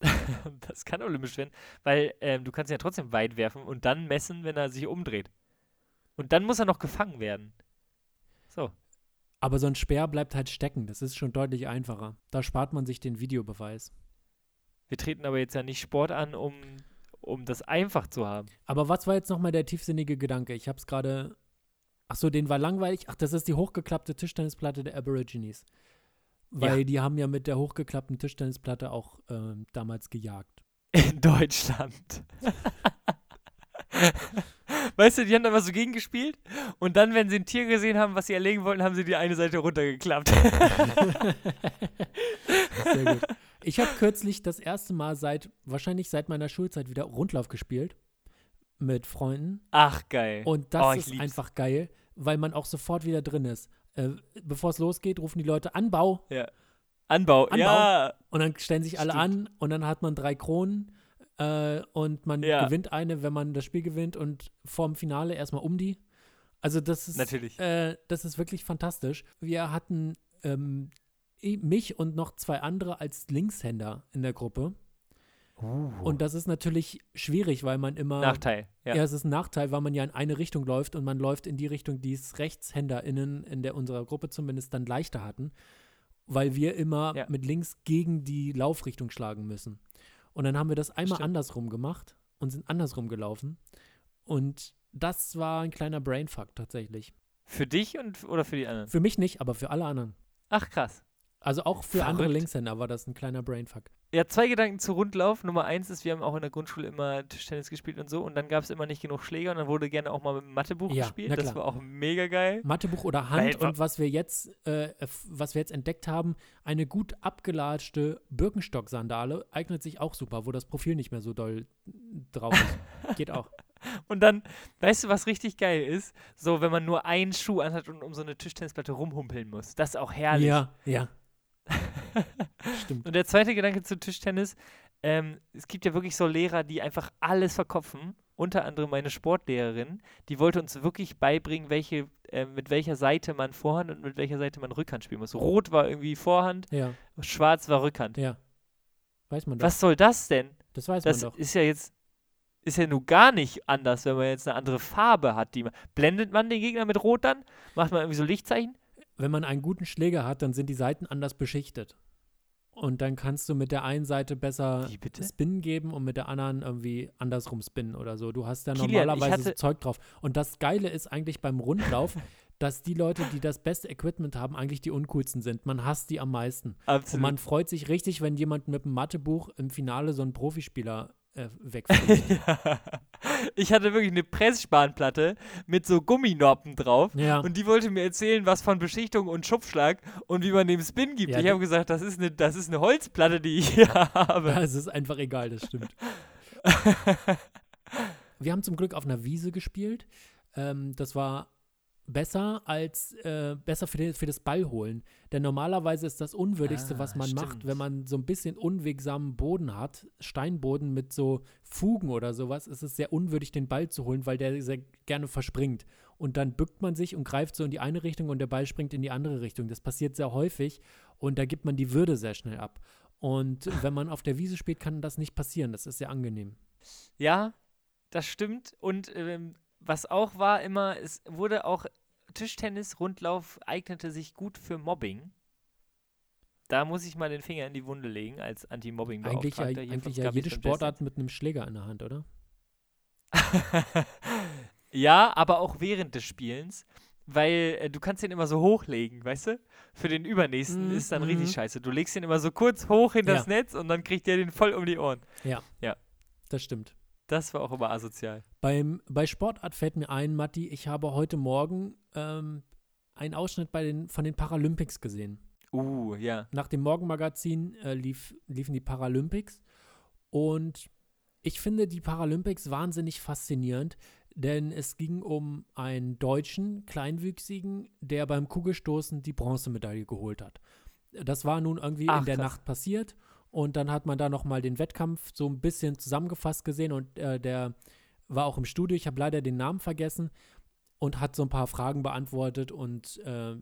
(laughs) das kann olympisch werden, weil ähm, du kannst ihn ja trotzdem weit werfen und dann messen, wenn er sich umdreht. Und dann muss er noch gefangen werden. So. Aber so ein Speer bleibt halt stecken. Das ist schon deutlich einfacher. Da spart man sich den Videobeweis. Wir treten aber jetzt ja nicht Sport an, um, um das einfach zu haben. Aber was war jetzt nochmal der tiefsinnige Gedanke? Ich habe es gerade. Ach so, den war langweilig. Ach, das ist die hochgeklappte Tischtennisplatte der Aborigines. Weil Ja. die haben ja mit der hochgeklappten Tischtennisplatte auch ähm, damals gejagt. In Deutschland. (laughs) weißt du, die haben da mal so gegengespielt und dann, wenn sie ein Tier gesehen haben, was sie erlegen wollten, haben sie die eine Seite runtergeklappt. (laughs) Sehr gut. Ich habe kürzlich das erste Mal seit, wahrscheinlich seit meiner Schulzeit wieder Rundlauf gespielt. Mit Freunden. Ach, geil. Und das Oh, ist lieb's. einfach geil, weil man auch sofort wieder drin ist. Äh, Bevor es losgeht, rufen die Leute Anbau Anbau. Anbau. Ja. und dann stellen sich alle Stimmt. an und dann hat man drei Kronen äh, und man Ja. gewinnt eine, wenn man das Spiel gewinnt und vorm Finale erstmal um die. Also das ist, Natürlich. Äh, das ist wirklich fantastisch. Wir hatten ähm, mich und noch zwei andere als Linkshänder in der Gruppe. Und das ist natürlich schwierig, weil man immer Nachteil. Ja. ja, es ist ein Nachteil, weil man ja in eine Richtung läuft und man läuft in die Richtung, die es RechtshänderInnen in der unserer Gruppe zumindest dann leichter hatten, weil wir immer Ja. mit links gegen die Laufrichtung schlagen müssen. Und dann haben wir das einmal Stimmt. andersrum gemacht und sind andersrum gelaufen. Und das war ein kleiner Brainfuck tatsächlich. Für dich und oder für die anderen? Für mich nicht, aber für alle anderen. Ach, krass. Also auch für andere Verrückt. Linkshänder war das ein kleiner Brainfuck. Ja, zwei Gedanken zu Rundlauf. Nummer eins ist, wir haben auch in der Grundschule immer Tischtennis gespielt und so und dann gab es immer nicht genug Schläger und dann wurde gerne auch mal mit dem Mathebuch Ja, gespielt. Das war auch mega geil. Mathebuch oder Hand Weil- und was wir jetzt, äh, was wir jetzt entdeckt haben, eine gut abgelatschte Birkenstock-Sandale eignet sich auch super, wo das Profil nicht mehr so doll drauf ist. (laughs) Geht auch. Und dann, weißt du, was richtig geil ist? So, wenn man nur einen Schuh anhat und um so eine Tischtennisplatte rumhumpeln muss. Das ist auch herrlich. Ja, ja. (laughs) Stimmt. Und der zweite Gedanke zu Tischtennis, ähm, es gibt ja wirklich so Lehrer, die einfach alles verkopfen. Unter anderem meine Sportlehrerin, die wollte uns wirklich beibringen, welche, äh, mit welcher Seite man Vorhand und mit welcher Seite man Rückhand spielen muss. Rot war irgendwie Vorhand, Ja, schwarz war Rückhand. ja. Weiß man doch. Was soll das denn? Das weiß Das man doch. ist ja jetzt, ist ja nun gar nicht anders, wenn man jetzt eine andere Farbe hat. Die man, blendet man den Gegner mit Rot dann? Macht man irgendwie so Lichtzeichen? Wenn man einen guten Schläger hat, dann sind die Seiten anders beschichtet. Und dann kannst du mit der einen Seite besser? Spin geben und mit der anderen irgendwie andersrum spinnen oder so. Du hast da Kilian, normalerweise so Zeug drauf. Und das Geile ist eigentlich beim Rundlauf, (laughs) dass die Leute, die das beste Equipment haben, eigentlich die uncoolsten sind. Man hasst die am meisten. Und Absolut. man freut sich richtig, wenn jemand mit einem Mathebuch im Finale so einen Profispieler äh, wegfliegt. (laughs) ja. Ich hatte wirklich eine Pressspanplatte mit so Gumminoppen drauf. ja. Und die wollte mir erzählen, was von Beschichtung und Schubschlag und wie man dem Spin gibt. Ja, ich habe gesagt, das ist, eine, das ist eine Holzplatte, die ich (laughs) hier habe. es ist einfach egal, das stimmt. (laughs) Wir haben zum Glück auf einer Wiese gespielt. Ähm, das war besser als äh, besser für, den, für das Ballholen. Denn normalerweise ist das Unwürdigste, Ah, was man macht, stimmt. wenn man so ein bisschen unwegsamen Boden hat, Steinboden mit so Fugen oder sowas, ist es sehr unwürdig, den Ball zu holen, weil der sehr gerne verspringt. Und dann bückt man sich und greift so in die eine Richtung und der Ball springt in die andere Richtung. Das passiert sehr häufig und da gibt man die Würde sehr schnell ab. Und (laughs) wenn man auf der Wiese spielt, kann das nicht passieren. Das ist sehr angenehm. Ja, das stimmt. Und ähm, was auch war immer, es wurde auch Tischtennis, Rundlauf eignete sich gut für Mobbing. Da muss ich mal den Finger in die Wunde legen als anti mobbing Eigentlich ja, eigentlich ja jede Sportart mit einem Schläger in der Hand, oder? (laughs) ja, aber auch während des Spielens, weil äh, du kannst den immer so hochlegen, weißt du? Für den übernächsten Mhm, ist dann mhm. richtig scheiße. Du legst den immer so kurz hoch in das Ja. Netz und dann kriegt der den voll um die Ohren. Das stimmt. Das war auch immer asozial. Beim, bei Sportart fällt mir ein, Matti, ich habe heute Morgen ähm, einen Ausschnitt bei den, von den Paralympics gesehen. Uh, ja. Nach dem Morgenmagazin äh, lief, liefen die Paralympics und ich finde die Paralympics wahnsinnig faszinierend, denn es ging um einen deutschen Kleinwüchsigen, der beim Kugelstoßen die Bronzemedaille geholt hat. Das war nun irgendwie Ach, in der krass. Nacht passiert und dann hat man da nochmal den Wettkampf so ein bisschen zusammengefasst gesehen und äh, der war auch im Studio, ich habe leider den Namen vergessen und hat so ein paar Fragen beantwortet und äh,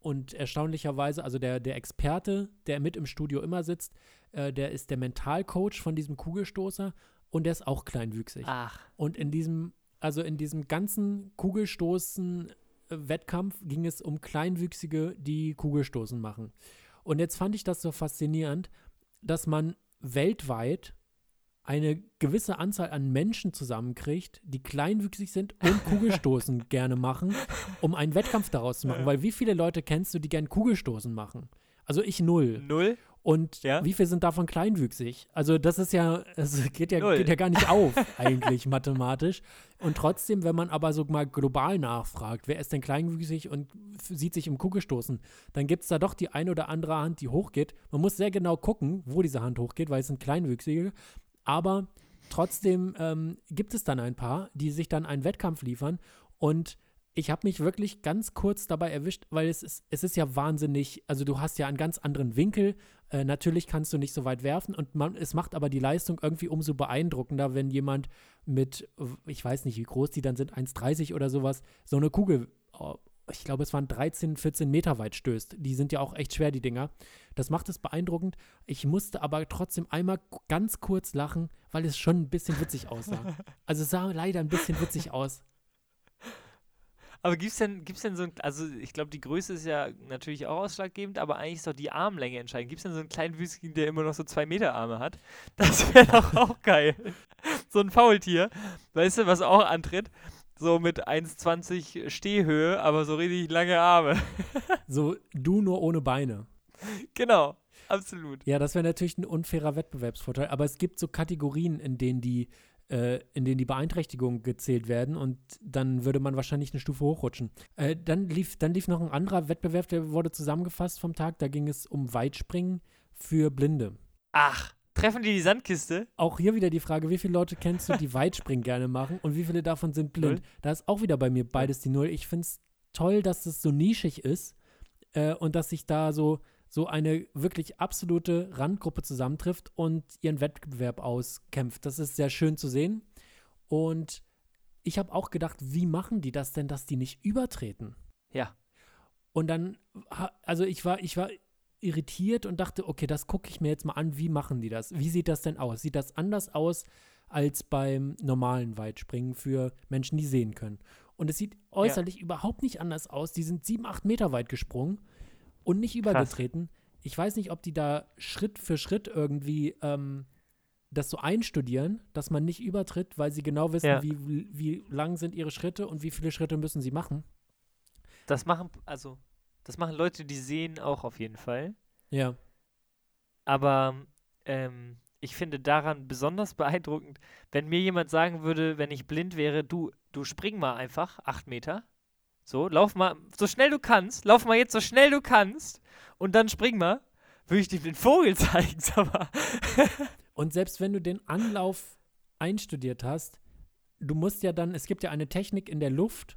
und erstaunlicherweise, also der, der Experte, der mit im Studio immer sitzt, äh, der ist der Mentalcoach von diesem Kugelstoßer und der ist auch kleinwüchsig. Ach. Und in diesem, also in diesem ganzen Kugelstoßen äh, Wettkampf ging es um Kleinwüchsige, die Kugelstoßen machen. Und jetzt fand ich das so faszinierend, dass man weltweit eine gewisse Anzahl an Menschen zusammenkriegt, die kleinwüchsig sind und Kugelstoßen (laughs) gerne machen, um einen Wettkampf daraus zu machen. Weil wie viele Leute kennst du, die gern Kugelstoßen machen? Also ich null. Null? Und Ja. wie viel sind davon kleinwüchsig? Also das ist ja, es geht ja, Null. geht ja gar nicht auf, (laughs) eigentlich mathematisch. Und trotzdem, wenn man aber so mal global nachfragt, wer ist denn kleinwüchsig und sieht sich im Kugelstoßen, dann gibt es da doch die eine oder andere Hand, die hochgeht. Man muss sehr genau gucken, wo diese Hand hochgeht, weil es sind Kleinwüchsige. Aber trotzdem ähm, gibt es dann ein paar, die sich dann einen Wettkampf liefern. Und ich habe mich wirklich ganz kurz dabei erwischt, weil es ist, es ist ja wahnsinnig, also du hast ja einen ganz anderen Winkel. Äh, natürlich kannst du nicht so weit werfen und man, es macht aber die Leistung irgendwie umso beeindruckender, wenn jemand mit, ich weiß nicht, wie groß die dann sind, 1,30 oder sowas, so eine Kugel, oh, ich glaube, es waren 13, 14 Meter weit stößt. Die sind ja auch echt schwer, die Dinger. Das macht es beeindruckend. Ich musste aber trotzdem einmal ganz kurz lachen, weil es schon ein bisschen witzig aussah. (laughs) Also es sah leider ein bisschen witzig aus. Aber gibt's denn, gibt's denn so ein, also ich glaube, die Größe ist ja natürlich auch ausschlaggebend, aber eigentlich ist doch die Armlänge entscheidend. Gibt es denn so einen kleinen Wüstling, der immer noch so zwei Meter Arme hat? Das wäre (laughs) doch auch geil. So ein Faultier, weißt du, was auch antritt? So mit 1,20 Stehhöhe, aber so richtig lange Arme. (laughs) So, du nur ohne Beine. genau, absolut. Ja, das wäre natürlich ein unfairer Wettbewerbsvorteil, aber es gibt so Kategorien, in denen die, äh, in denen die Beeinträchtigungen gezählt werden und dann würde man wahrscheinlich eine Stufe hochrutschen. Äh, dann, lief, dann lief noch ein anderer Wettbewerb, der wurde zusammengefasst vom Tag, da ging es um Weitspringen für Blinde. Ach, treffen die die Sandkiste? Auch hier wieder die Frage, wie viele Leute kennst du, die (laughs) Weitspringen gerne machen und wie viele davon sind blind? Null. Da ist auch wieder bei mir beides die Null. Ich finde es toll, dass es so nischig ist äh, und dass sich da so, so eine wirklich absolute Randgruppe zusammentrifft und ihren Wettbewerb auskämpft. Das ist sehr schön zu sehen. Und ich habe auch gedacht, wie machen die das denn, dass die nicht übertreten? Ja. Und dann, also ich war, ich war irritiert und dachte, okay, das gucke ich mir jetzt mal an, wie machen die das? Wie sieht das denn aus? Sieht das anders aus als beim normalen Weitspringen für Menschen, die sehen können? Und es sieht äußerlich überhaupt nicht anders aus. Die sind sieben, acht Meter weit gesprungen und nicht übergetreten. Ich weiß nicht, ob die da Schritt für Schritt irgendwie ähm, das so einstudieren, dass man nicht übertritt, weil sie genau wissen, Ja. wie, wie lang sind ihre Schritte und wie viele Schritte müssen sie machen. Das machen, also, das machen Leute, die sehen auch auf jeden Fall. Ja. Aber ähm, ich finde daran besonders beeindruckend, wenn mir jemand sagen würde, wenn ich blind wäre, du, du spring mal einfach acht Meter. So, lauf mal, so schnell du kannst, lauf mal jetzt so schnell du kannst und dann spring mal, würde ich dir den Vogel (laughs) zeigen, sag mal. (laughs) Und selbst wenn du den Anlauf einstudiert hast, du musst ja dann, es gibt ja eine Technik in der Luft,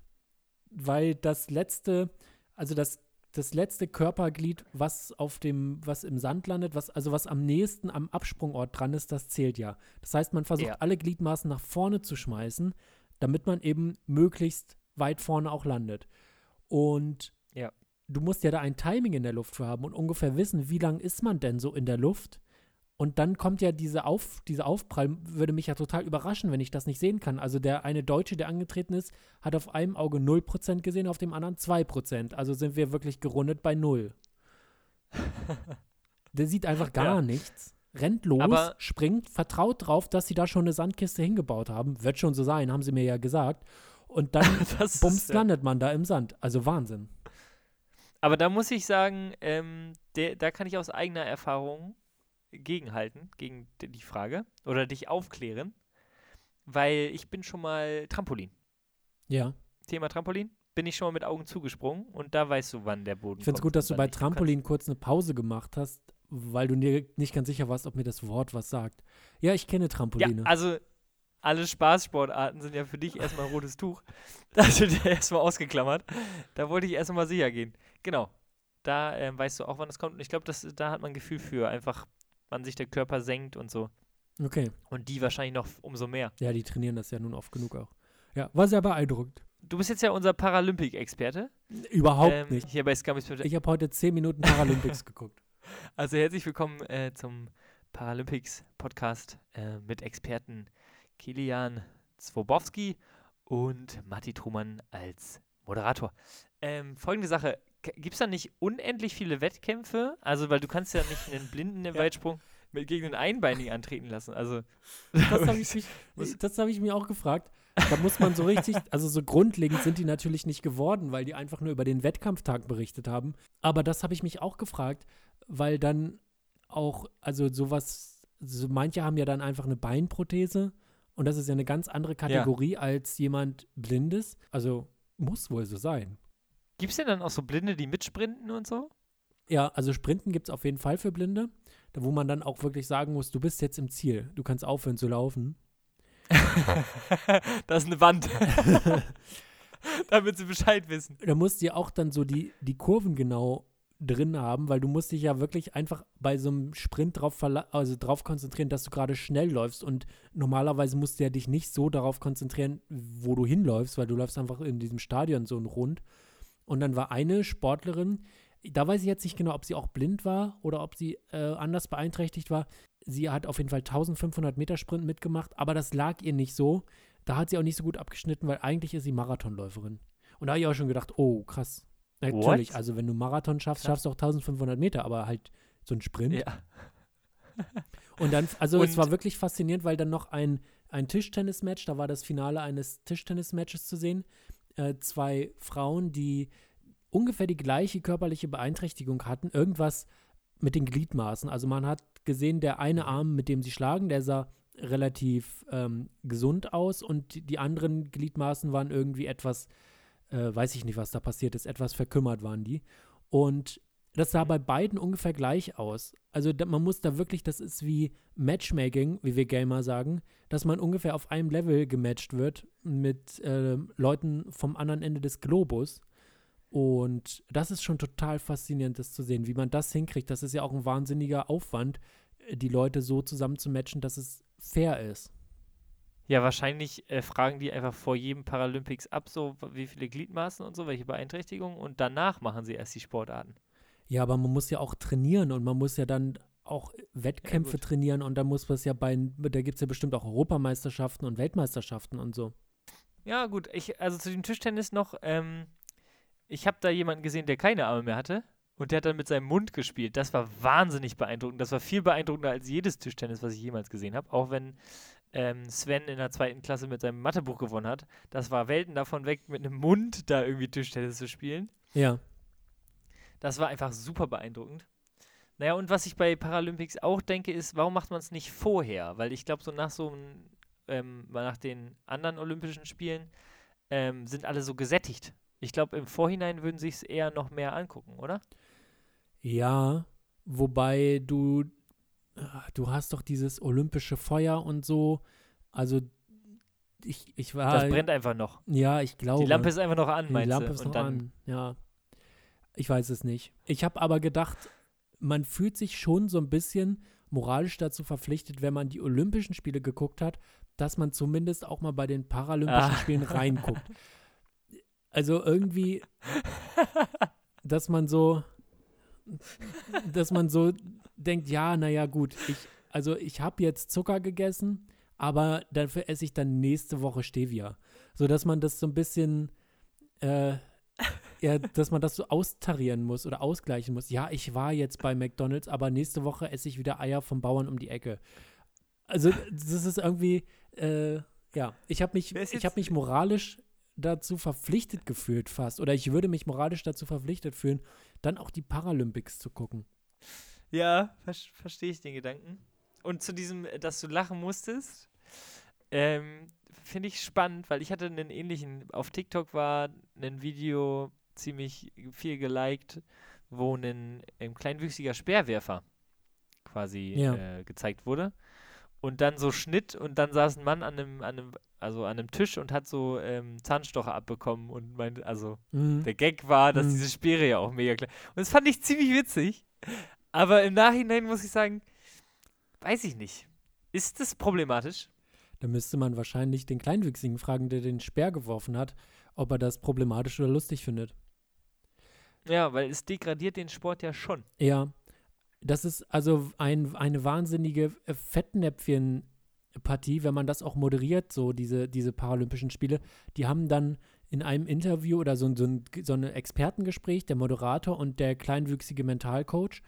weil das letzte, also das, das letzte Körperglied, was auf dem, was im Sand landet, was, also was am nächsten am Absprungort dran ist, das zählt ja. Das heißt, man versucht Ja. alle Gliedmaßen nach vorne zu schmeißen, damit man eben möglichst weit vorne auch landet. Und Ja. du musst ja da ein Timing in der Luft für haben und ungefähr wissen, wie lang ist man denn so in der Luft. Und dann kommt ja diese Auf, dieser Aufprall, würde mich ja total überraschen, wenn ich das nicht sehen kann. Also der eine Deutsche, der angetreten ist, hat auf einem Auge 0% gesehen, auf dem anderen 2%. Also sind wir wirklich gerundet bei 0. (laughs) der sieht einfach gar Ja. nichts, rennt los, Aber- springt, vertraut drauf, dass sie da schon eine Sandkiste hingebaut haben. Wird schon so sein, haben sie mir ja gesagt. Und dann (laughs) bums ja. landet man da im Sand. Also Wahnsinn. Aber da muss ich sagen, ähm, der, da kann ich aus eigener Erfahrung gegenhalten, gegen die Frage oder dich aufklären, weil ich bin schon mal Trampolin. Ja. Thema Trampolin, bin ich schon mal mit Augen zugesprungen und da weißt du, wann der Boden Ich finde es gut, dass du bei. Du kannst- Trampolin kurz eine Pause gemacht hast, weil du dir nicht ganz sicher warst, ob mir das Wort was sagt. Ja, ich kenne Ja, Trampoline. also alle Spaßsportarten sind ja für dich erstmal ein rotes Tuch. (laughs) Da hast du dir erstmal ausgeklammert. Da wollte ich erstmal sicher gehen. Genau. Da ähm, weißt du auch, wann es kommt. Und ich glaube, da hat man ein Gefühl für, einfach, wann sich der Körper senkt und so. okay. Und die wahrscheinlich noch umso mehr. Ja, die trainieren das ja nun oft genug auch. Ja, war sehr beeindruckend. Du bist jetzt ja unser Paralympik-Experte. Überhaupt ähm, nicht. Hier bei Scummies. Ich habe heute 10 Minuten Paralympics (laughs) geguckt. Also herzlich willkommen äh, zum Paralympics-Podcast äh, mit Experten Kilian Zwobowski und Matti Trumann als Moderator. Ähm, folgende Sache. Gibt es da nicht unendlich viele Wettkämpfe? Also, weil du kannst ja nicht einen Blinden im Ja. Weitsprung mit gegen einen Einbeinigen antreten lassen. Also, (laughs) Das habe (laughs) ich, hab ich mir auch gefragt. Da muss man so richtig, (laughs) also so grundlegend sind die natürlich nicht geworden, weil die einfach nur über den Wettkampftag berichtet haben. Aber das habe ich mich auch gefragt, weil dann auch, also sowas, so manche haben ja dann einfach eine Beinprothese und das ist ja eine ganz andere Kategorie als jemand Blindes. Also muss wohl so sein. gibt es denn dann auch so Blinde, die mitsprinten und so? Ja, also Sprinten gibt es auf jeden Fall für Blinde, da wo man dann auch wirklich sagen muss, du bist jetzt im Ziel, du kannst aufhören zu laufen. (laughs) da ist eine Wand. (laughs) (laughs) Damit sie Bescheid wissen. da musst du ja auch dann so die, die Kurven genau drin haben, weil du musst dich ja wirklich einfach bei so einem Sprint drauf, also drauf konzentrieren, dass du gerade schnell läufst und normalerweise musst du ja dich nicht so darauf konzentrieren, wo du hinläufst, weil du läufst einfach in diesem Stadion so Rund. Und dann war eine Sportlerin, da weiß ich jetzt nicht genau, ob sie auch blind war oder ob sie äh, anders beeinträchtigt war. Sie hat auf jeden Fall 1500 Meter Sprint mitgemacht, aber das lag ihr nicht so. Da hat sie auch nicht so gut abgeschnitten, weil eigentlich ist sie Marathonläuferin. Und da habe ich auch schon gedacht, oh, krass. Natürlich, What? also wenn du Marathon schaffst, schaffst du auch 1500 Meter, aber halt so ein Sprint. Ja. (laughs) Und dann, also es Und- war wirklich faszinierend, weil dann noch ein, ein Tischtennis-Match, da war das Finale eines Tischtennis-Matches zu sehen. Äh, zwei Frauen, die ungefähr die gleiche körperliche Beeinträchtigung hatten, irgendwas mit den Gliedmaßen. Also man hat gesehen, der eine Arm, mit dem sie schlagen, der sah relativ ähm, gesund aus und die anderen Gliedmaßen waren irgendwie etwas, äh, weiß ich nicht, was da passiert ist, etwas verkümmert waren die. Und das sah bei beiden ungefähr gleich aus. Also da, man muss da wirklich, das ist wie Matchmaking, wie wir Gamer sagen, dass man ungefähr auf einem Level gematcht wird mit äh, Leuten vom anderen Ende des Globus. Und das ist schon total faszinierend, das zu sehen, wie man das hinkriegt. Das ist ja auch ein wahnsinniger Aufwand, die Leute so zusammen zu matchen, dass es fair ist. Ja, wahrscheinlich äh, fragen die einfach vor jedem Paralympics ab, so wie viele Gliedmaßen und so, welche Beeinträchtigungen und danach machen sie erst die Sportarten. Ja, aber man muss ja auch trainieren und man muss ja dann auch Wettkämpfe gut. trainieren und da muss man es ja bei, da gibt es ja bestimmt auch Europameisterschaften und Weltmeisterschaften und so. Ja, gut, ich, also zu dem Tischtennis noch, ähm, ich habe da jemanden gesehen, der keine Arme mehr hatte und der hat dann mit seinem Mund gespielt. Das war wahnsinnig beeindruckend. Das war viel beeindruckender als jedes Tischtennis, was ich jemals gesehen habe. Auch wenn ähm, Sven in der zweiten Klasse mit seinem Mathebuch gewonnen hat. Das war Welten davon weg, mit einem Mund da irgendwie Tischtennis zu spielen. Ja. Das war einfach super beeindruckend. Naja, und was ich bei Paralympics auch denke, ist, warum macht man es nicht vorher? Weil ich glaube, so nach so einem, ähm, nach den anderen Olympischen Spielen ähm, sind alle so gesättigt. Ich glaube, im Vorhinein würden sich es eher noch mehr angucken, oder? Ja, wobei du, du hast doch dieses olympische Feuer und so. Also ich, ich war. Das brennt einfach noch. Ja, ich glaube. Die Lampe ist einfach noch an, Die meinst Lampe du? ist und noch dann, an, ja. Ich weiß es nicht. Ich habe aber gedacht, man fühlt sich schon so ein bisschen moralisch dazu verpflichtet, wenn man die Olympischen Spiele geguckt hat, dass man zumindest auch mal bei den Paralympischen Ah. Spielen (laughs) reinguckt. Also irgendwie, (laughs) dass man so, dass man so denkt, ja, naja, gut, ich, also ich habe jetzt Zucker gegessen, aber dafür esse ich dann nächste Woche Stevia. So dass man das so ein bisschen, äh, ja, (laughs) dass man das so austarieren muss oder ausgleichen muss. Ja, ich war jetzt bei McDonalds, aber nächste Woche esse ich wieder Eier vom Bauern um die Ecke. Also das ist irgendwie, äh, ja, ich habe mich, ich habe mich moralisch dazu verpflichtet gefühlt fast oder ich würde mich moralisch dazu verpflichtet fühlen, dann auch die Paralympics zu gucken. Ja, ver verstehe ich den Gedanken. Und zu diesem, äh, dass du lachen musstest, ähm, finde ich spannend, weil ich hatte einen ähnlichen, auf TikTok war ein Video ziemlich viel geliked, wo ein, ein kleinwüchsiger Speerwerfer quasi Ja. äh, gezeigt wurde. Und dann so Schnitt und dann saß ein Mann an einem, an einem, also an einem Tisch und hat so ähm, Zahnstocher abbekommen und meinte, also Mhm. der Gag war, dass Mhm. diese Speere ja auch mega klein. Und das fand ich ziemlich witzig. Aber im Nachhinein muss ich sagen, weiß ich nicht. Ist das problematisch? Da müsste man wahrscheinlich den Kleinwüchsigen fragen, der den Speer geworfen hat, ob er das problematisch oder lustig findet. Ja, weil es degradiert den Sport ja schon. Ja, das ist also ein, eine wahnsinnige äh, Fettnäpfchen-Partie, wenn man das auch moderiert, so diese, diese Paralympischen Spiele. Die haben dann in einem Interview oder so, so, ein, so ein Expertengespräch, der Moderator und der kleinwüchsige Mentalcoach.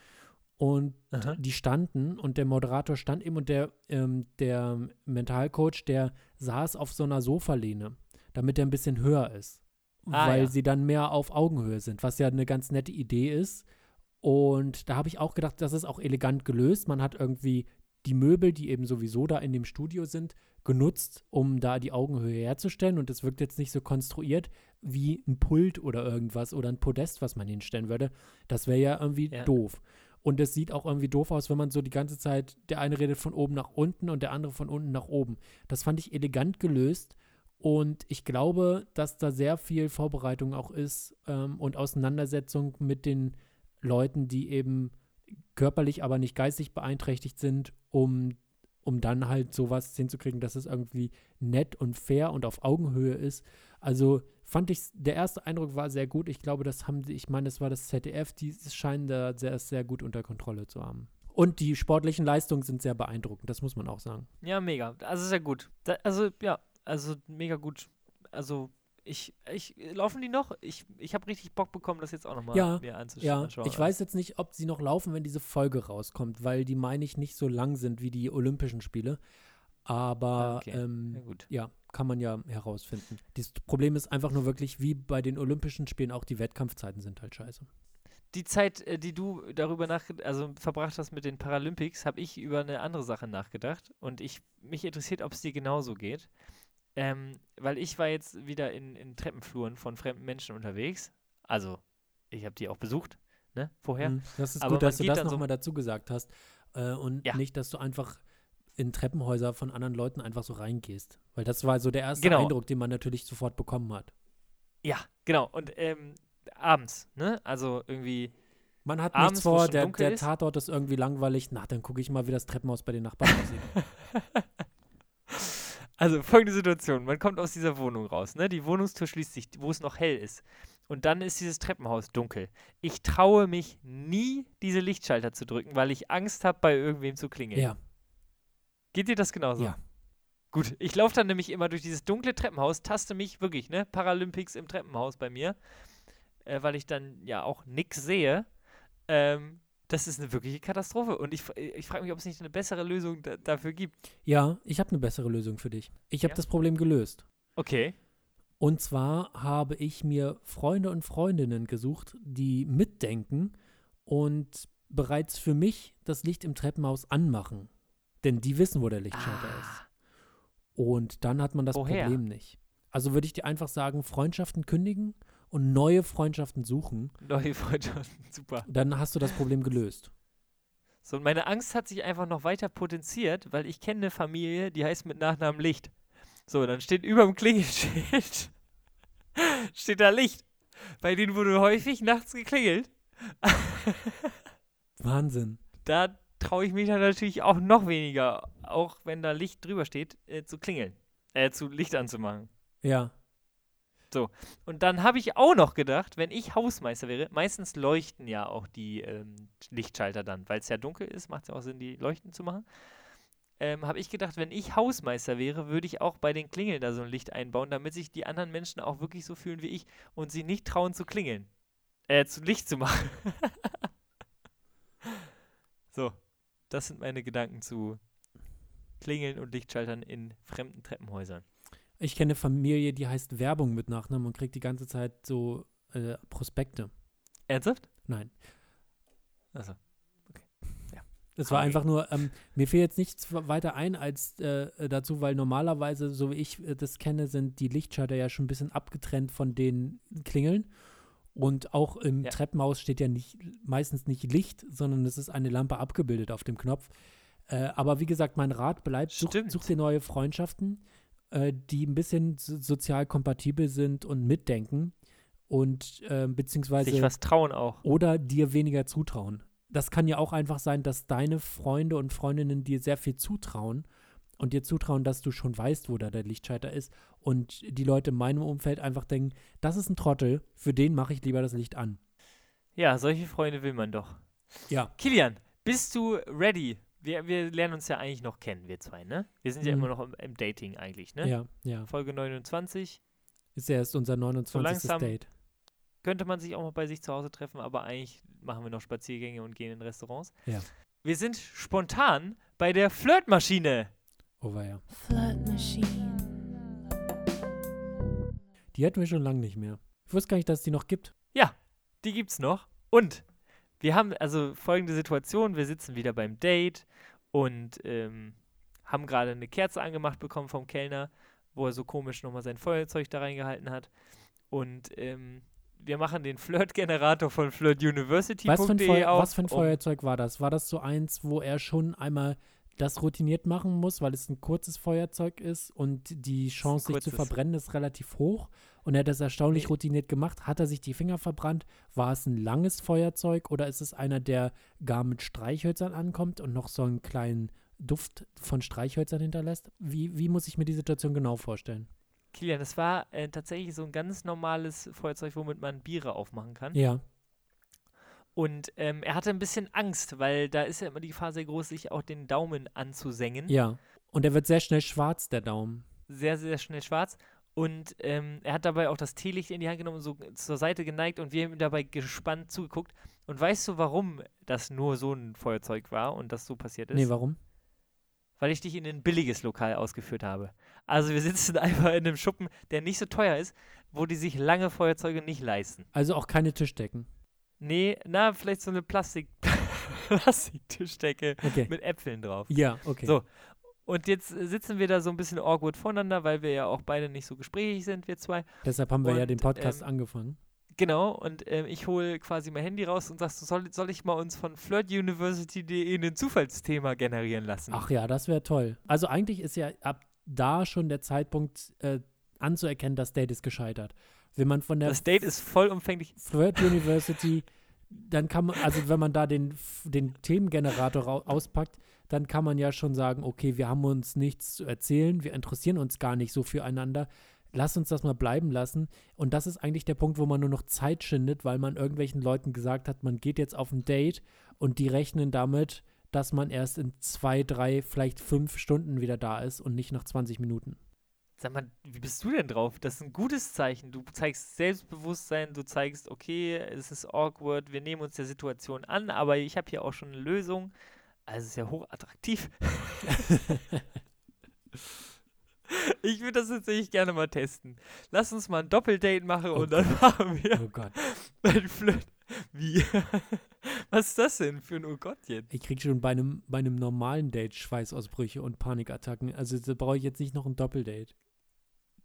Und Aha. die standen und der Moderator stand eben und der, ähm, der Mentalcoach, der saß auf so einer Sofalehne, damit er ein bisschen höher ist. Ah, weil ja. sie dann mehr auf Augenhöhe sind, was ja eine ganz nette Idee ist. Und da habe ich auch gedacht, das ist auch elegant gelöst. Man hat irgendwie die Möbel, die eben sowieso da in dem Studio sind, genutzt, um da die Augenhöhe herzustellen. Und es wirkt jetzt nicht so konstruiert wie ein Pult oder irgendwas oder ein Podest, was man hinstellen würde. Das wäre ja irgendwie Ja. doof. Und es sieht auch irgendwie doof aus, wenn man so die ganze Zeit, der eine redet von oben nach unten und der andere von unten nach oben. Das fand ich elegant gelöst. Und ich glaube, dass da sehr viel Vorbereitung auch ist ähm, und Auseinandersetzung mit den Leuten, die eben körperlich, aber nicht geistig beeinträchtigt sind, um, um dann halt sowas hinzukriegen, dass es irgendwie nett und fair und auf Augenhöhe ist. Also fand ich, der erste Eindruck war sehr gut. Ich glaube, das haben sie, ich meine, das war das ZDF, die scheinen da sehr, sehr gut unter Kontrolle zu haben. Und die sportlichen Leistungen sind sehr beeindruckend, das muss man auch sagen. Ja, mega. Also sehr gut. Da, also, ja, also mega gut. Also, ich, ich, laufen die noch? Ich, ich habe richtig Bock bekommen, das jetzt auch nochmal Ja, mir anzusch Ja, ich weiß jetzt nicht, ob sie noch laufen, wenn diese Folge rauskommt, weil die, meine ich, nicht so lang sind wie die Olympischen Spiele. Aber Ah, okay. ähm, ja, kann man ja herausfinden. Das Problem ist einfach nur wirklich, wie bei den Olympischen Spielen, auch die Wettkampfzeiten sind halt scheiße. Die Zeit, äh, die du darüber nach, also verbracht hast mit den Paralympics, habe ich über eine andere Sache nachgedacht. Und ich, mich interessiert, ob es dir genauso geht. Ähm, weil ich war jetzt wieder in, in Treppenfluren von fremden Menschen unterwegs. Also, ich habe die auch besucht, ne, vorher. Mhm. Das ist Aber gut, dass du das dann so- nochmal dazu gesagt hast. Äh, und Ja. nicht, dass du einfach in Treppenhäuser von anderen Leuten einfach so reingehst. Weil das war so der erste Genau. Eindruck, den man natürlich sofort bekommen hat. Ja, genau. Und ähm, abends, ne? Also irgendwie Man hat Abends, nichts vor, der, der ist? Tatort ist irgendwie langweilig. Na, dann gucke ich mal, wie das Treppenhaus bei den Nachbarn aussieht. (laughs) Also folgende Situation, man kommt aus dieser Wohnung raus, ne? Die Wohnungstür schließt sich, wo es noch hell ist. Und dann ist dieses Treppenhaus dunkel. Ich traue mich nie, diese Lichtschalter zu drücken, weil ich Angst habe, bei irgendwem zu klingeln. ja, Geht dir das genauso? Ja. Gut, ich laufe dann nämlich immer durch dieses dunkle Treppenhaus, taste mich wirklich, ne? Paralympics im Treppenhaus bei mir, äh, weil ich dann ja auch nix sehe. Ähm, das ist eine wirkliche Katastrophe. Und ich, f- ich frage mich, ob es nicht eine bessere Lösung da, dafür gibt. ja, ich habe eine bessere Lösung für dich. Ich habe Ja? das Problem gelöst. Okay. Und zwar habe ich mir Freunde und Freundinnen gesucht, die mitdenken und bereits für mich das Licht im Treppenhaus anmachen. Denn die wissen, wo der Lichtschalter Ah. ist. Und dann hat man das Woher? Problem nicht. Also würde ich dir einfach sagen, Freundschaften kündigen und neue Freundschaften suchen. Neue Freundschaften, (laughs) super. Dann hast du das Problem gelöst. So, und meine Angst hat sich einfach noch weiter potenziert, weil ich kenne eine Familie, die heißt mit Nachnamen Licht. So, dann steht über dem Klingelschild, (laughs) steht da Licht. Bei denen wurde häufig nachts geklingelt. (laughs) Wahnsinn. Da traue ich mich dann natürlich auch noch weniger, auch wenn da Licht drüber steht, äh, zu klingeln. Äh, zu Licht anzumachen. Ja. Und dann habe ich auch noch gedacht, wenn ich Hausmeister wäre, meistens leuchten ja auch die ähm, Lichtschalter dann, weil es ja dunkel ist, macht es ja auch Sinn, die leuchten zu machen. Ähm, habe ich gedacht, wenn ich Hausmeister wäre, würde ich auch bei den Klingeln da so ein Licht einbauen, damit sich die anderen Menschen auch wirklich so fühlen wie ich und sie nicht trauen zu klingeln. Äh, zu Licht zu machen. (laughs) so, das sind meine Gedanken zu Klingeln und Lichtschaltern in fremden Treppenhäusern. Ich kenne eine Familie, die heißt Werbung mit Nachnamen und kriegt die ganze Zeit so äh, Prospekte. Ernsthaft? Nein. Also. Es war Okay. einfach nur, ähm, mir fiel jetzt nichts weiter ein als äh, dazu, weil normalerweise, so wie ich äh, das kenne, sind die Lichtschalter ja schon ein bisschen abgetrennt von den Klingeln. Und auch im Ja. Treppenhaus steht ja nicht, meistens nicht Licht, sondern es ist eine Lampe abgebildet auf dem Knopf. Äh, aber wie gesagt, mein Rat bleibt, such, such dir neue Freundschaften, äh, die ein bisschen so, sozial kompatibel sind und mitdenken und äh, beziehungsweise Sich was trauen auch. oder dir weniger zutrauen. Das kann ja auch einfach sein, dass deine Freunde und Freundinnen dir sehr viel zutrauen und dir zutrauen, dass du schon weißt, wo da der Lichtschalter ist und die Leute in meinem Umfeld einfach denken, das ist ein Trottel, für den mache ich lieber das Licht an. Ja, solche Freunde will man doch. Ja. Kilian, bist du ready? Wir, wir lernen uns ja eigentlich noch kennen, wir zwei, ne? Wir sind ja Mhm. immer noch im, im Dating eigentlich, ne? Ja, ja. Folge 29. Ist ja erst unser 29. langsam- Date. Könnte man sich auch mal bei sich zu Hause treffen, aber eigentlich machen wir noch Spaziergänge und gehen in Restaurants. Ja. Wir sind spontan bei der Flirtmaschine. Oh, war ja. Flirt machine. Die hatten wir schon lange nicht mehr. Ich wusste gar nicht, dass es die noch gibt. Ja, die gibt's noch. Und wir haben also folgende Situation: Wir sitzen wieder beim Date und ähm, haben gerade eine Kerze angemacht bekommen vom Kellner, wo er so komisch nochmal sein Feuerzeug da reingehalten hat. Und ähm, wir machen den Flirt-Generator von flirtuniversity.de Was für, ein Feu auf. was für ein um- Feuerzeug war das? War das so eins, wo er schon einmal das routiniert machen muss, weil es ein kurzes Feuerzeug ist und die Chance, sich zu verbrennen, ist relativ hoch? Und er hat das erstaunlich routiniert gemacht. Hat er sich die Finger verbrannt? War es ein langes Feuerzeug oder ist es einer, der gar mit Streichhölzern ankommt und noch so einen kleinen Duft von Streichhölzern hinterlässt? Wie, wie muss ich mir die Situation genau vorstellen? Kilian, das war äh, tatsächlich so ein ganz normales Feuerzeug, womit man Biere aufmachen kann. Ja, Und ähm, er hatte ein bisschen Angst, weil da ist ja immer die Gefahr sehr groß, sich auch den Daumen anzusengen. ja. Und er wird sehr schnell schwarz, der Daumen. Sehr, sehr schnell schwarz. Und ähm, er hat dabei auch das Teelicht in die Hand genommen und so zur Seite geneigt und wir haben ihm dabei gespannt zugeguckt. Und weißt du, warum das nur so ein Feuerzeug war und das so passiert ist? Nee, warum? Weil ich dich in ein billiges Lokal ausgeführt habe. Also wir sitzen (laughs) einfach in einem Schuppen, der nicht so teuer ist, wo die sich lange Feuerzeuge nicht leisten. Also auch keine Tischdecken. Nee, na, vielleicht so eine Plastik (laughs) Plastiktischdecke Okay. mit Äpfeln drauf. Ja, okay. So. Und jetzt sitzen wir da so ein bisschen awkward voneinander, weil wir ja auch beide nicht so gesprächig sind, wir zwei. Deshalb haben wir ja Und, den Podcast ähm, angefangen. Genau, und ähm, ich hole quasi mein Handy raus und sagst, soll, soll ich mal uns von flirtuniversity.de ein Zufallsthema generieren lassen? Ach ja, das wäre toll. Also eigentlich ist ja ab da schon der Zeitpunkt äh, anzuerkennen, das Date ist gescheitert. Wenn man von der das Date ist vollumfänglich. Flirt University, dann kann man, also wenn man da den, den Themengenerator auspackt, dann kann man ja schon sagen, okay, wir haben uns nichts zu erzählen, wir interessieren uns gar nicht so füreinander. Lass uns das mal bleiben lassen. Und das ist eigentlich der Punkt, wo man nur noch Zeit schindet, weil man irgendwelchen Leuten gesagt hat, man geht jetzt auf ein Date und die rechnen damit, dass man erst in zwei, drei, vielleicht fünf Stunden wieder da ist und nicht nach 20 Minuten. Sag mal, wie bist du denn drauf? Das ist ein gutes Zeichen. Du zeigst Selbstbewusstsein, du zeigst, okay, es ist awkward, wir nehmen uns der Situation an, aber ich habe hier auch schon eine Lösung. Also es ist ja hochattraktiv. (laughs) ich würde das tatsächlich gerne mal testen. Lass uns mal ein Doppeldate machen Oh und dann machen wir Oh Gott. ein Flirt. Wie? (laughs) Was ist das denn für ein Oh Gott jetzt? Ich krieg schon bei einem, bei einem normalen Date Schweißausbrüche und Panikattacken. Also da brauche ich jetzt nicht noch ein Doppeldate.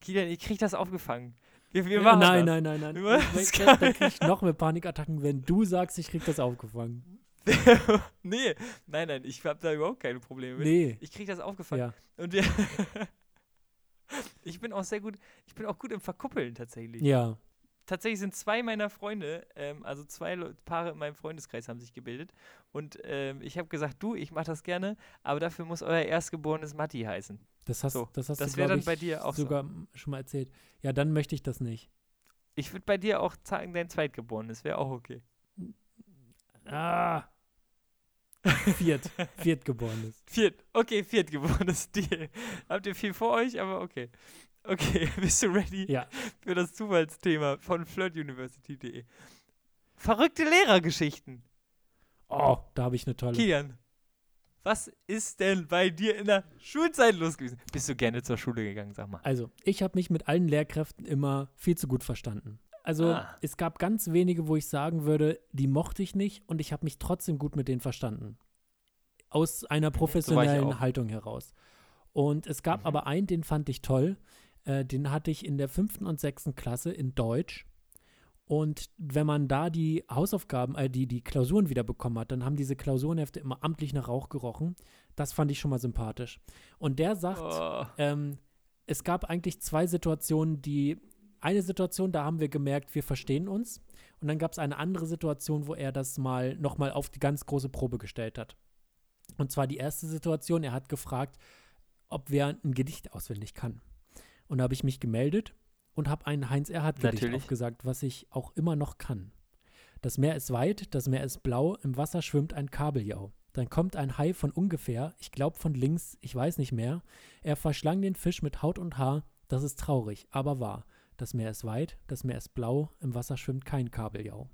Kilian, ich krieg das aufgefangen. Wir, wir Ja, machen nein, das. nein, nein, nein, nein. Da, krieg ich noch mehr Panikattacken, wenn du sagst, ich krieg das aufgefangen. (laughs) nee, nein, nein, ich habe da überhaupt keine Probleme mit. Nee. Ich kriege das aufgefangen. Ja. Und wir (laughs) ich bin auch sehr gut, ich bin auch gut im Verkuppeln tatsächlich. Ja. Tatsächlich sind zwei meiner Freunde, ähm, also zwei Leu- Paare in meinem Freundeskreis haben sich gebildet. Und ähm, ich habe gesagt, du, ich mache das gerne, aber dafür muss euer erstgeborenes Matti heißen. Das hast, So, das hast das du, wäre dann bei dir auch so. sogar m- schon mal erzählt. Ja, dann möchte ich das nicht. Ich würde bei dir auch sagen, dein Zweitgeborenes wäre auch okay. Ah. Viert. (laughs) Viertgeborenes. Viert, okay, viertgeborenes Deal. Habt ihr viel vor euch, aber okay. Okay, (laughs) bist du ready Ja. für das Zufallsthema von flirtuniversity.de? Verrückte Lehrergeschichten. Oh, da habe ich eine tolle. Kian, was ist denn bei dir in der Schulzeit los gewesen? Bist du gerne zur Schule gegangen, sag mal? Also, ich habe mich mit allen Lehrkräften immer viel zu gut verstanden. Also, Ah. es gab ganz wenige, wo ich sagen würde, die mochte ich nicht und ich habe mich trotzdem gut mit denen verstanden. Aus einer professionellen auch. Haltung heraus. Und es gab Mhm. aber einen, den fand ich toll. Äh, den hatte ich in der fünften und sechsten Klasse in Deutsch. Und wenn man da die Hausaufgaben, äh, die, die Klausuren wieder bekommen hat, dann haben diese Klausurenhefte immer amtlich nach Rauch gerochen. Das fand ich schon mal sympathisch. Und der sagt, Oh, ähm, es gab eigentlich zwei Situationen, die eine Situation, da haben wir gemerkt, wir verstehen uns. Und dann gab es eine andere Situation, wo er das mal nochmal auf die ganz große Probe gestellt hat. Und zwar die erste Situation, er hat gefragt, ob wer ein Gedicht auswendig kann. Und da habe ich mich gemeldet und habe ein Heinz-Erhardt-Gedicht Natürlich. aufgesagt, was ich auch immer noch kann. Das Meer ist weit, das Meer ist blau, im Wasser schwimmt ein Kabeljau. Dann kommt ein Hai von ungefähr, ich glaube von links, ich weiß nicht mehr. Er verschlang den Fisch mit Haut und Haar, das ist traurig, aber wahr. Das Meer ist weit, das Meer ist blau, im Wasser schwimmt kein Kabeljau.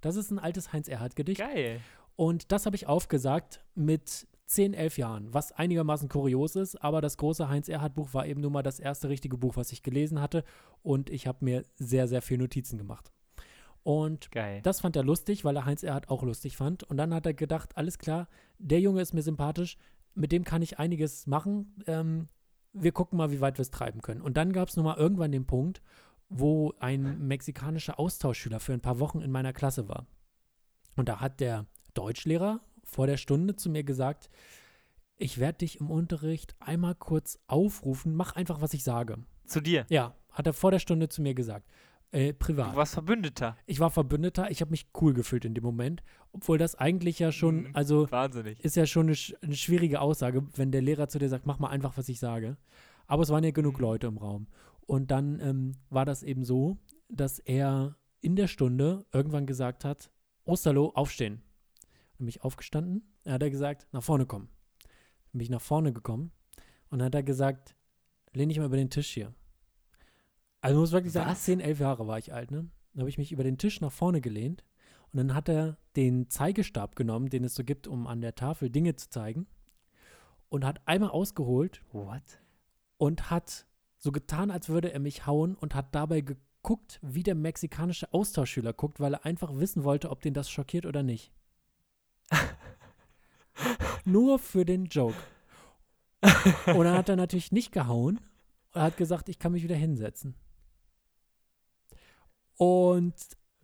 Das ist ein altes Heinz-Erhardt-Gedicht. Geil. Und das habe ich aufgesagt mit 10, 11 Jahren, was einigermaßen kurios ist, aber das große Heinz-Erhardt-Buch war eben nun mal das erste richtige Buch, was ich gelesen hatte und ich habe mir sehr, sehr viel Notizen gemacht. Und Geil. das fand er lustig, weil er Heinz Erhardt auch lustig fand. Und dann hat er gedacht, alles klar, der Junge ist mir sympathisch, mit dem kann ich einiges machen. Ähm, wir gucken mal, wie weit wir es treiben können. Und dann gab es nun mal irgendwann den Punkt, wo ein mexikanischer Austauschschüler für ein paar Wochen in meiner Klasse war. Und da hat der Deutschlehrer vor der Stunde zu mir gesagt, ich werde dich im Unterricht einmal kurz aufrufen, mach einfach, was ich sage. Zu dir. Ja, hat er vor der Stunde zu mir gesagt. Äh, privat. Du warst Verbündeter. Ich war Verbündeter, ich habe mich cool gefühlt in dem Moment, obwohl das eigentlich ja schon, Mhm. also Wahnsinnig. ist ja schon eine, eine schwierige Aussage, wenn der Lehrer zu dir sagt, mach mal einfach, was ich sage. Aber es waren ja genug Mhm. Leute im Raum. Und dann ähm, war das eben so, dass er in der Stunde irgendwann gesagt hat, Osterlo, aufstehen. Bin ich aufgestanden, er hat er gesagt, nach vorne kommen. Dann bin ich nach vorne gekommen und dann hat er gesagt, lehn dich mal über den Tisch hier. Also muss wirklich sagen, Was? 10, 11 Jahre war ich alt, ne? Dann habe ich mich über den Tisch nach vorne gelehnt und dann hat er den Zeigestab genommen, den es so gibt, um an der Tafel Dinge zu zeigen und hat einmal ausgeholt What? und hat so getan, als würde er mich hauen und hat dabei geguckt, wie der mexikanische Austauschschüler guckt, weil er einfach wissen wollte, ob den das schockiert oder nicht. Nur für den Joke. Und dann hat er natürlich nicht gehauen und hat gesagt, ich kann mich wieder hinsetzen. Und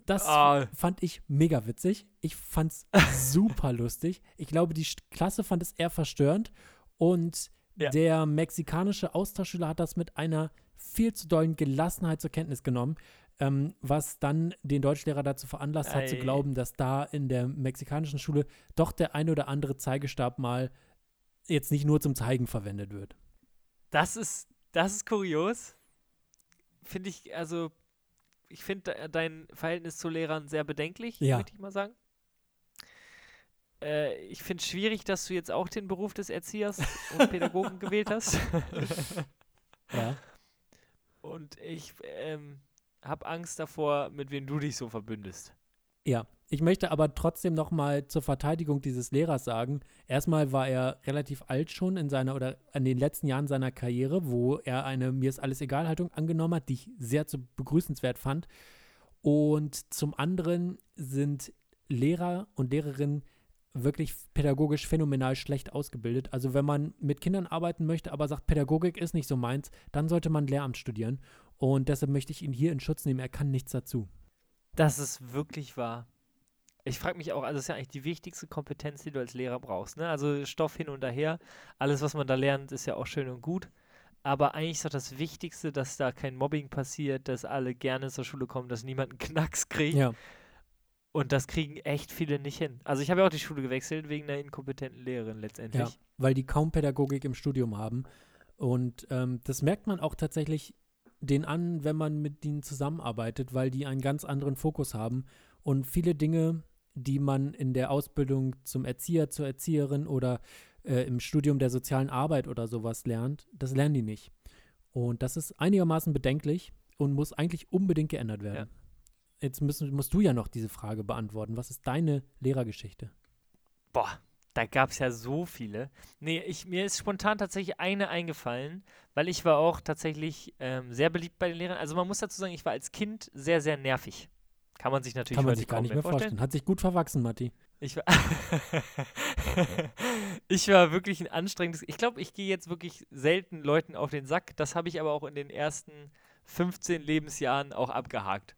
das Ah. fand ich mega witzig. Ich fand's (laughs) super lustig. Ich glaube, die Klasse fand es eher verstörend. Und Ja. der mexikanische Austauschschüler hat das mit einer viel zu dollen Gelassenheit zur Kenntnis genommen, ähm, was dann den Deutschlehrer dazu veranlasst hat, zu Ei. glauben, dass da in der mexikanischen Schule doch der ein oder andere Zeigestab mal jetzt nicht nur zum Zeigen verwendet wird. Das ist, das ist kurios. Finde ich, also, ich finde de- dein Verhältnis zu Lehrern sehr bedenklich, Ja. würde ich mal sagen. Äh, ich finde es schwierig, dass du jetzt auch den Beruf des Erziehers und Pädagogen gewählt hast. (laughs) Ja. Und ich ähm, habe Angst davor, mit wem du dich so verbündest. Ja, ich möchte aber trotzdem noch mal zur Verteidigung dieses Lehrers sagen. Erstmal war er relativ alt schon in seiner oder in den letzten Jahren seiner Karriere, wo er eine mir ist alles egal Haltung angenommen hat, die ich sehr zu begrüßenswert fand. Und zum anderen sind Lehrer und Lehrerinnen wirklich pädagogisch phänomenal schlecht ausgebildet. Also wenn man mit Kindern arbeiten möchte, aber sagt, Pädagogik ist nicht so meins, dann sollte man Lehramt studieren. Und deshalb möchte ich ihn hier in Schutz nehmen. Er kann nichts dazu. Das ist wirklich wahr. Ich frage mich auch, also das ist ja eigentlich die wichtigste Kompetenz, die du als Lehrer brauchst. Ne? Also Stoff hin und her, alles, was man da lernt, ist ja auch schön und gut. Aber eigentlich ist doch das Wichtigste, dass da kein Mobbing passiert, dass alle gerne zur Schule kommen, dass niemand einen Knacks kriegt. Ja. Und das kriegen echt viele nicht hin. Also ich habe ja auch die Schule gewechselt wegen einer inkompetenten Lehrerin letztendlich. Ja, weil die kaum Pädagogik im Studium haben. Und ähm, das merkt man auch tatsächlich den an, wenn man mit ihnen zusammenarbeitet, weil die einen ganz anderen Fokus haben. Und viele Dinge, die man in der Ausbildung zum Erzieher, zur Erzieherin oder äh, im Studium der sozialen Arbeit oder sowas lernt, das lernen die nicht. Und das ist einigermaßen bedenklich und muss eigentlich unbedingt geändert werden. Jetzt müssen, musst du ja noch diese Frage beantworten. Was ist deine Lehrergeschichte? Boah, da gab es ja so viele. Nee, ich, mir ist spontan tatsächlich eine eingefallen, weil ich war auch tatsächlich ähm, sehr beliebt bei den Lehrern. Also man muss dazu sagen, ich war als Kind sehr, sehr nervig. Kann man sich natürlich Kann man sich gar nicht mehr vorstellen. Hat sich gut verwachsen, Matti. Ich war, (laughs) ich war wirklich ein anstrengendes. Ich glaube, ich gehe jetzt wirklich selten Leuten auf den Sack. Das habe ich aber auch in den ersten 15 Lebensjahren auch abgehakt.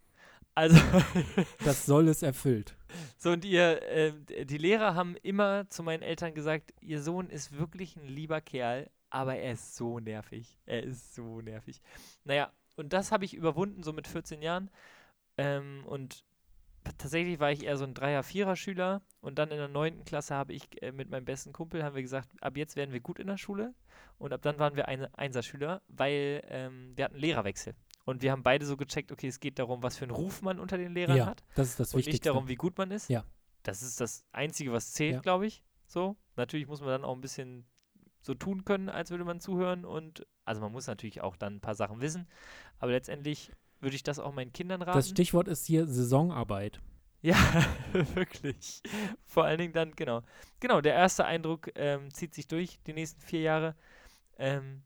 Also, (laughs) Das soll es erfüllt. so und ihr, äh, die Lehrer haben immer zu meinen Eltern gesagt, ihr Sohn ist wirklich ein lieber Kerl, aber er ist so nervig. Er ist so nervig. Naja, und das habe ich überwunden, so mit 14 Jahren. Ähm, und tatsächlich war ich eher so ein Dreier-, Vierer-Schüler. Und dann in der neunten Klasse habe ich äh, mit meinem besten Kumpel, haben wir gesagt, ab jetzt werden wir gut in der Schule. Und ab dann waren wir eine Einserschüler, weil ähm, wir hatten Lehrerwechsel. Und wir haben beide so gecheckt, okay, es geht darum, was für einen Ruf man unter den Lehrern ja, hat. das ist das Und nicht Wichtigste. darum, wie gut man ist. Ja. Das ist das Einzige, was zählt, Ja. glaube ich. So. Natürlich muss man dann auch ein bisschen so tun können, als würde man zuhören. Und also man muss natürlich auch dann ein paar Sachen wissen. Aber letztendlich würde ich das auch meinen Kindern raten. Das Stichwort ist hier Saisonarbeit. Ja, (laughs) wirklich. Vor allen Dingen dann, genau. Genau, der erste Eindruck ähm, zieht sich durch die nächsten vier Jahre. Ähm,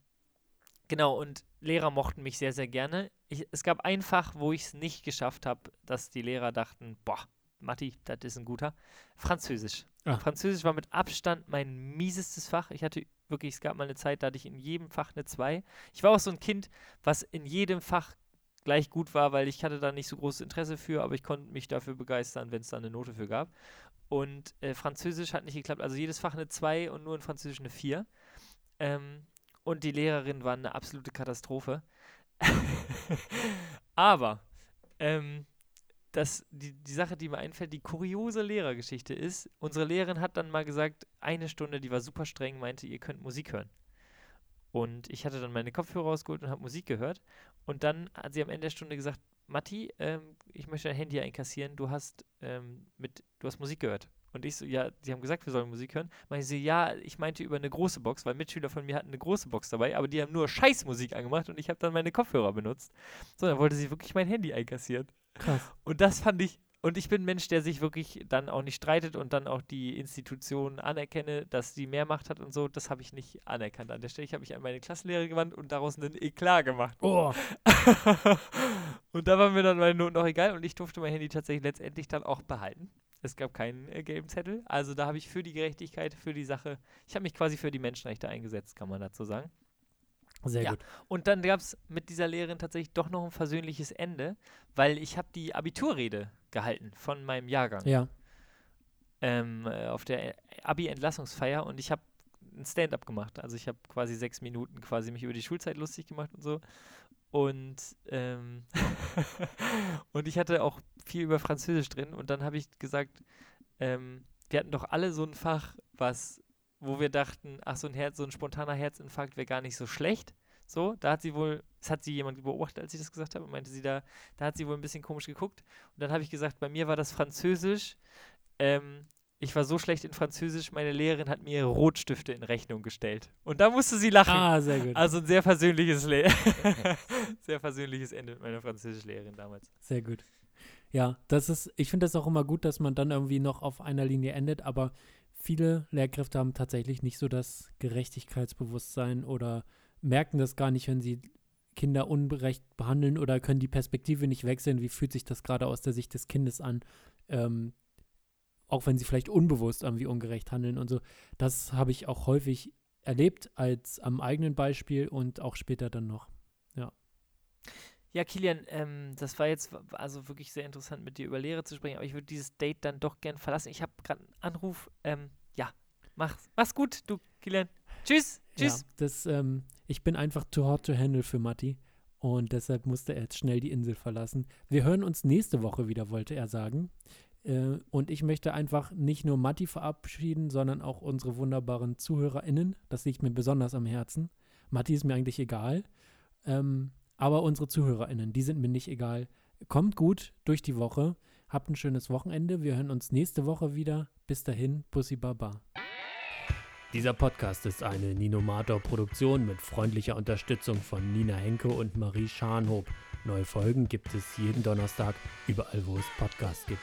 genau, und Lehrer mochten mich sehr, sehr gerne. Ich, es gab ein Fach, wo ich es nicht geschafft habe, dass die Lehrer dachten, boah, Matti, das ist ein guter. Französisch. Ah. Französisch war mit Abstand mein miesestes Fach. Ich hatte wirklich, es gab mal eine Zeit, da hatte ich in jedem Fach eine 2. Ich war auch so ein Kind, was in jedem Fach gleich gut war, weil ich hatte da nicht so großes Interesse für, aber ich konnte mich dafür begeistern, wenn es da eine Note für gab. Und äh, Französisch hat nicht geklappt. Also jedes Fach eine 2 und nur in Französisch eine 4. Ähm, und die Lehrerin war eine absolute Katastrophe. (laughs) aber ähm, das, die, die Sache, die mir einfällt, die kuriose Lehrergeschichte ist, unsere Lehrerin hat dann mal gesagt, eine Stunde, die war super streng, meinte, ihr könnt Musik hören. Und ich hatte dann meine Kopfhörer rausgeholt und habe Musik gehört. Und dann hat sie am Ende der Stunde gesagt, Matti, ähm, ich möchte dein Handy einkassieren, du hast ähm, mit, du hast Musik gehört. Und ich so, ja, sie haben gesagt, wir sollen Musik hören. Meinte sie, ja, ich meinte über eine große Box, weil Mitschüler von mir hatten eine große Box dabei, aber die haben nur Scheißmusik angemacht und ich habe dann meine Kopfhörer benutzt. So, dann wollte sie wirklich mein Handy einkassieren. Krass. Und das fand ich, und ich bin ein Mensch, der sich wirklich dann auch nicht streitet und dann auch die Institution anerkenne, dass sie mehr Macht hat und so. Das habe ich nicht anerkannt an der Stelle. Ich habe mich an meine Klassenlehrer gewandt und daraus einen Eklat gemacht. Oh, (laughs) und da war mir dann meine Noten auch egal und ich durfte mein Handy tatsächlich letztendlich dann auch behalten. Es gab keinen äh, gelben Zettel. Also da habe ich für die Gerechtigkeit, für die Sache, ich habe mich quasi für die Menschenrechte eingesetzt, kann man dazu sagen. sehr Ja. gut. Und dann gab es mit dieser Lehrerin tatsächlich doch noch ein versöhnliches Ende, weil ich habe die Abiturrede gehalten von meinem Jahrgang Ja. ähm, äh, auf der Abi-Entlassungsfeier und ich habe ein Stand-up gemacht. Also ich habe quasi sechs Minuten quasi mich über die Schulzeit lustig gemacht und so. Und, ähm, (laughs) und ich hatte auch viel über Französisch drin und dann habe ich gesagt, ähm, wir hatten doch alle so ein Fach, was, wo wir dachten, ach, so ein Herz, so ein spontaner Herzinfarkt wäre gar nicht so schlecht. So, da hat sie wohl, das hat sie jemand beobachtet, als ich das gesagt habe, und meinte sie da, da hat sie wohl ein bisschen komisch geguckt. Und dann habe ich gesagt, bei mir war das Französisch. Ähm, ich war so schlecht in Französisch, meine Lehrerin hat mir Rotstifte in Rechnung gestellt. Und da musste sie lachen. Ah, sehr gut. Also ein sehr versöhnliches, Le (laughs) sehr versöhnliches Ende mit meiner Französischlehrerin damals. Sehr gut. Ja, das ist, ich finde das auch immer gut, dass man dann irgendwie noch auf einer Linie endet, aber viele Lehrkräfte haben tatsächlich nicht so das Gerechtigkeitsbewusstsein oder merken das gar nicht, wenn sie Kinder unberecht behandeln oder können die Perspektive nicht wechseln. Wie fühlt sich das gerade aus der Sicht des Kindes an? Ähm, auch wenn sie vielleicht unbewusst irgendwie ungerecht handeln und so. Das habe ich auch häufig erlebt als am eigenen Beispiel und auch später dann noch. Ja, Kilian, ähm, das war jetzt also wirklich sehr interessant, mit dir über Lehre zu sprechen, aber ich würde dieses Date dann doch gern verlassen. Ich habe gerade einen Anruf. Ähm, ja, mach's, mach's gut, du, Kilian. Tschüss, tschüss. Ja, das, ähm, ich bin einfach too hot to handle für Matti und deshalb musste er jetzt schnell die Insel verlassen. Wir hören uns nächste Woche wieder, wollte er sagen. Äh, und ich möchte einfach nicht nur Matti verabschieden, sondern auch unsere wunderbaren ZuhörerInnen. Das liegt mir besonders am Herzen. Matti ist mir eigentlich egal. Ähm, aber unsere ZuhörerInnen, die sind mir nicht egal. Kommt gut durch die Woche. Habt ein schönes Wochenende. Wir hören uns nächste Woche wieder. Bis dahin, Bussi Baba. Dieser Podcast ist eine Ninomator-Produktion mit freundlicher Unterstützung von Nina Henke und Marie Scharnhob. Neue Folgen gibt es jeden Donnerstag überall, wo es Podcasts gibt.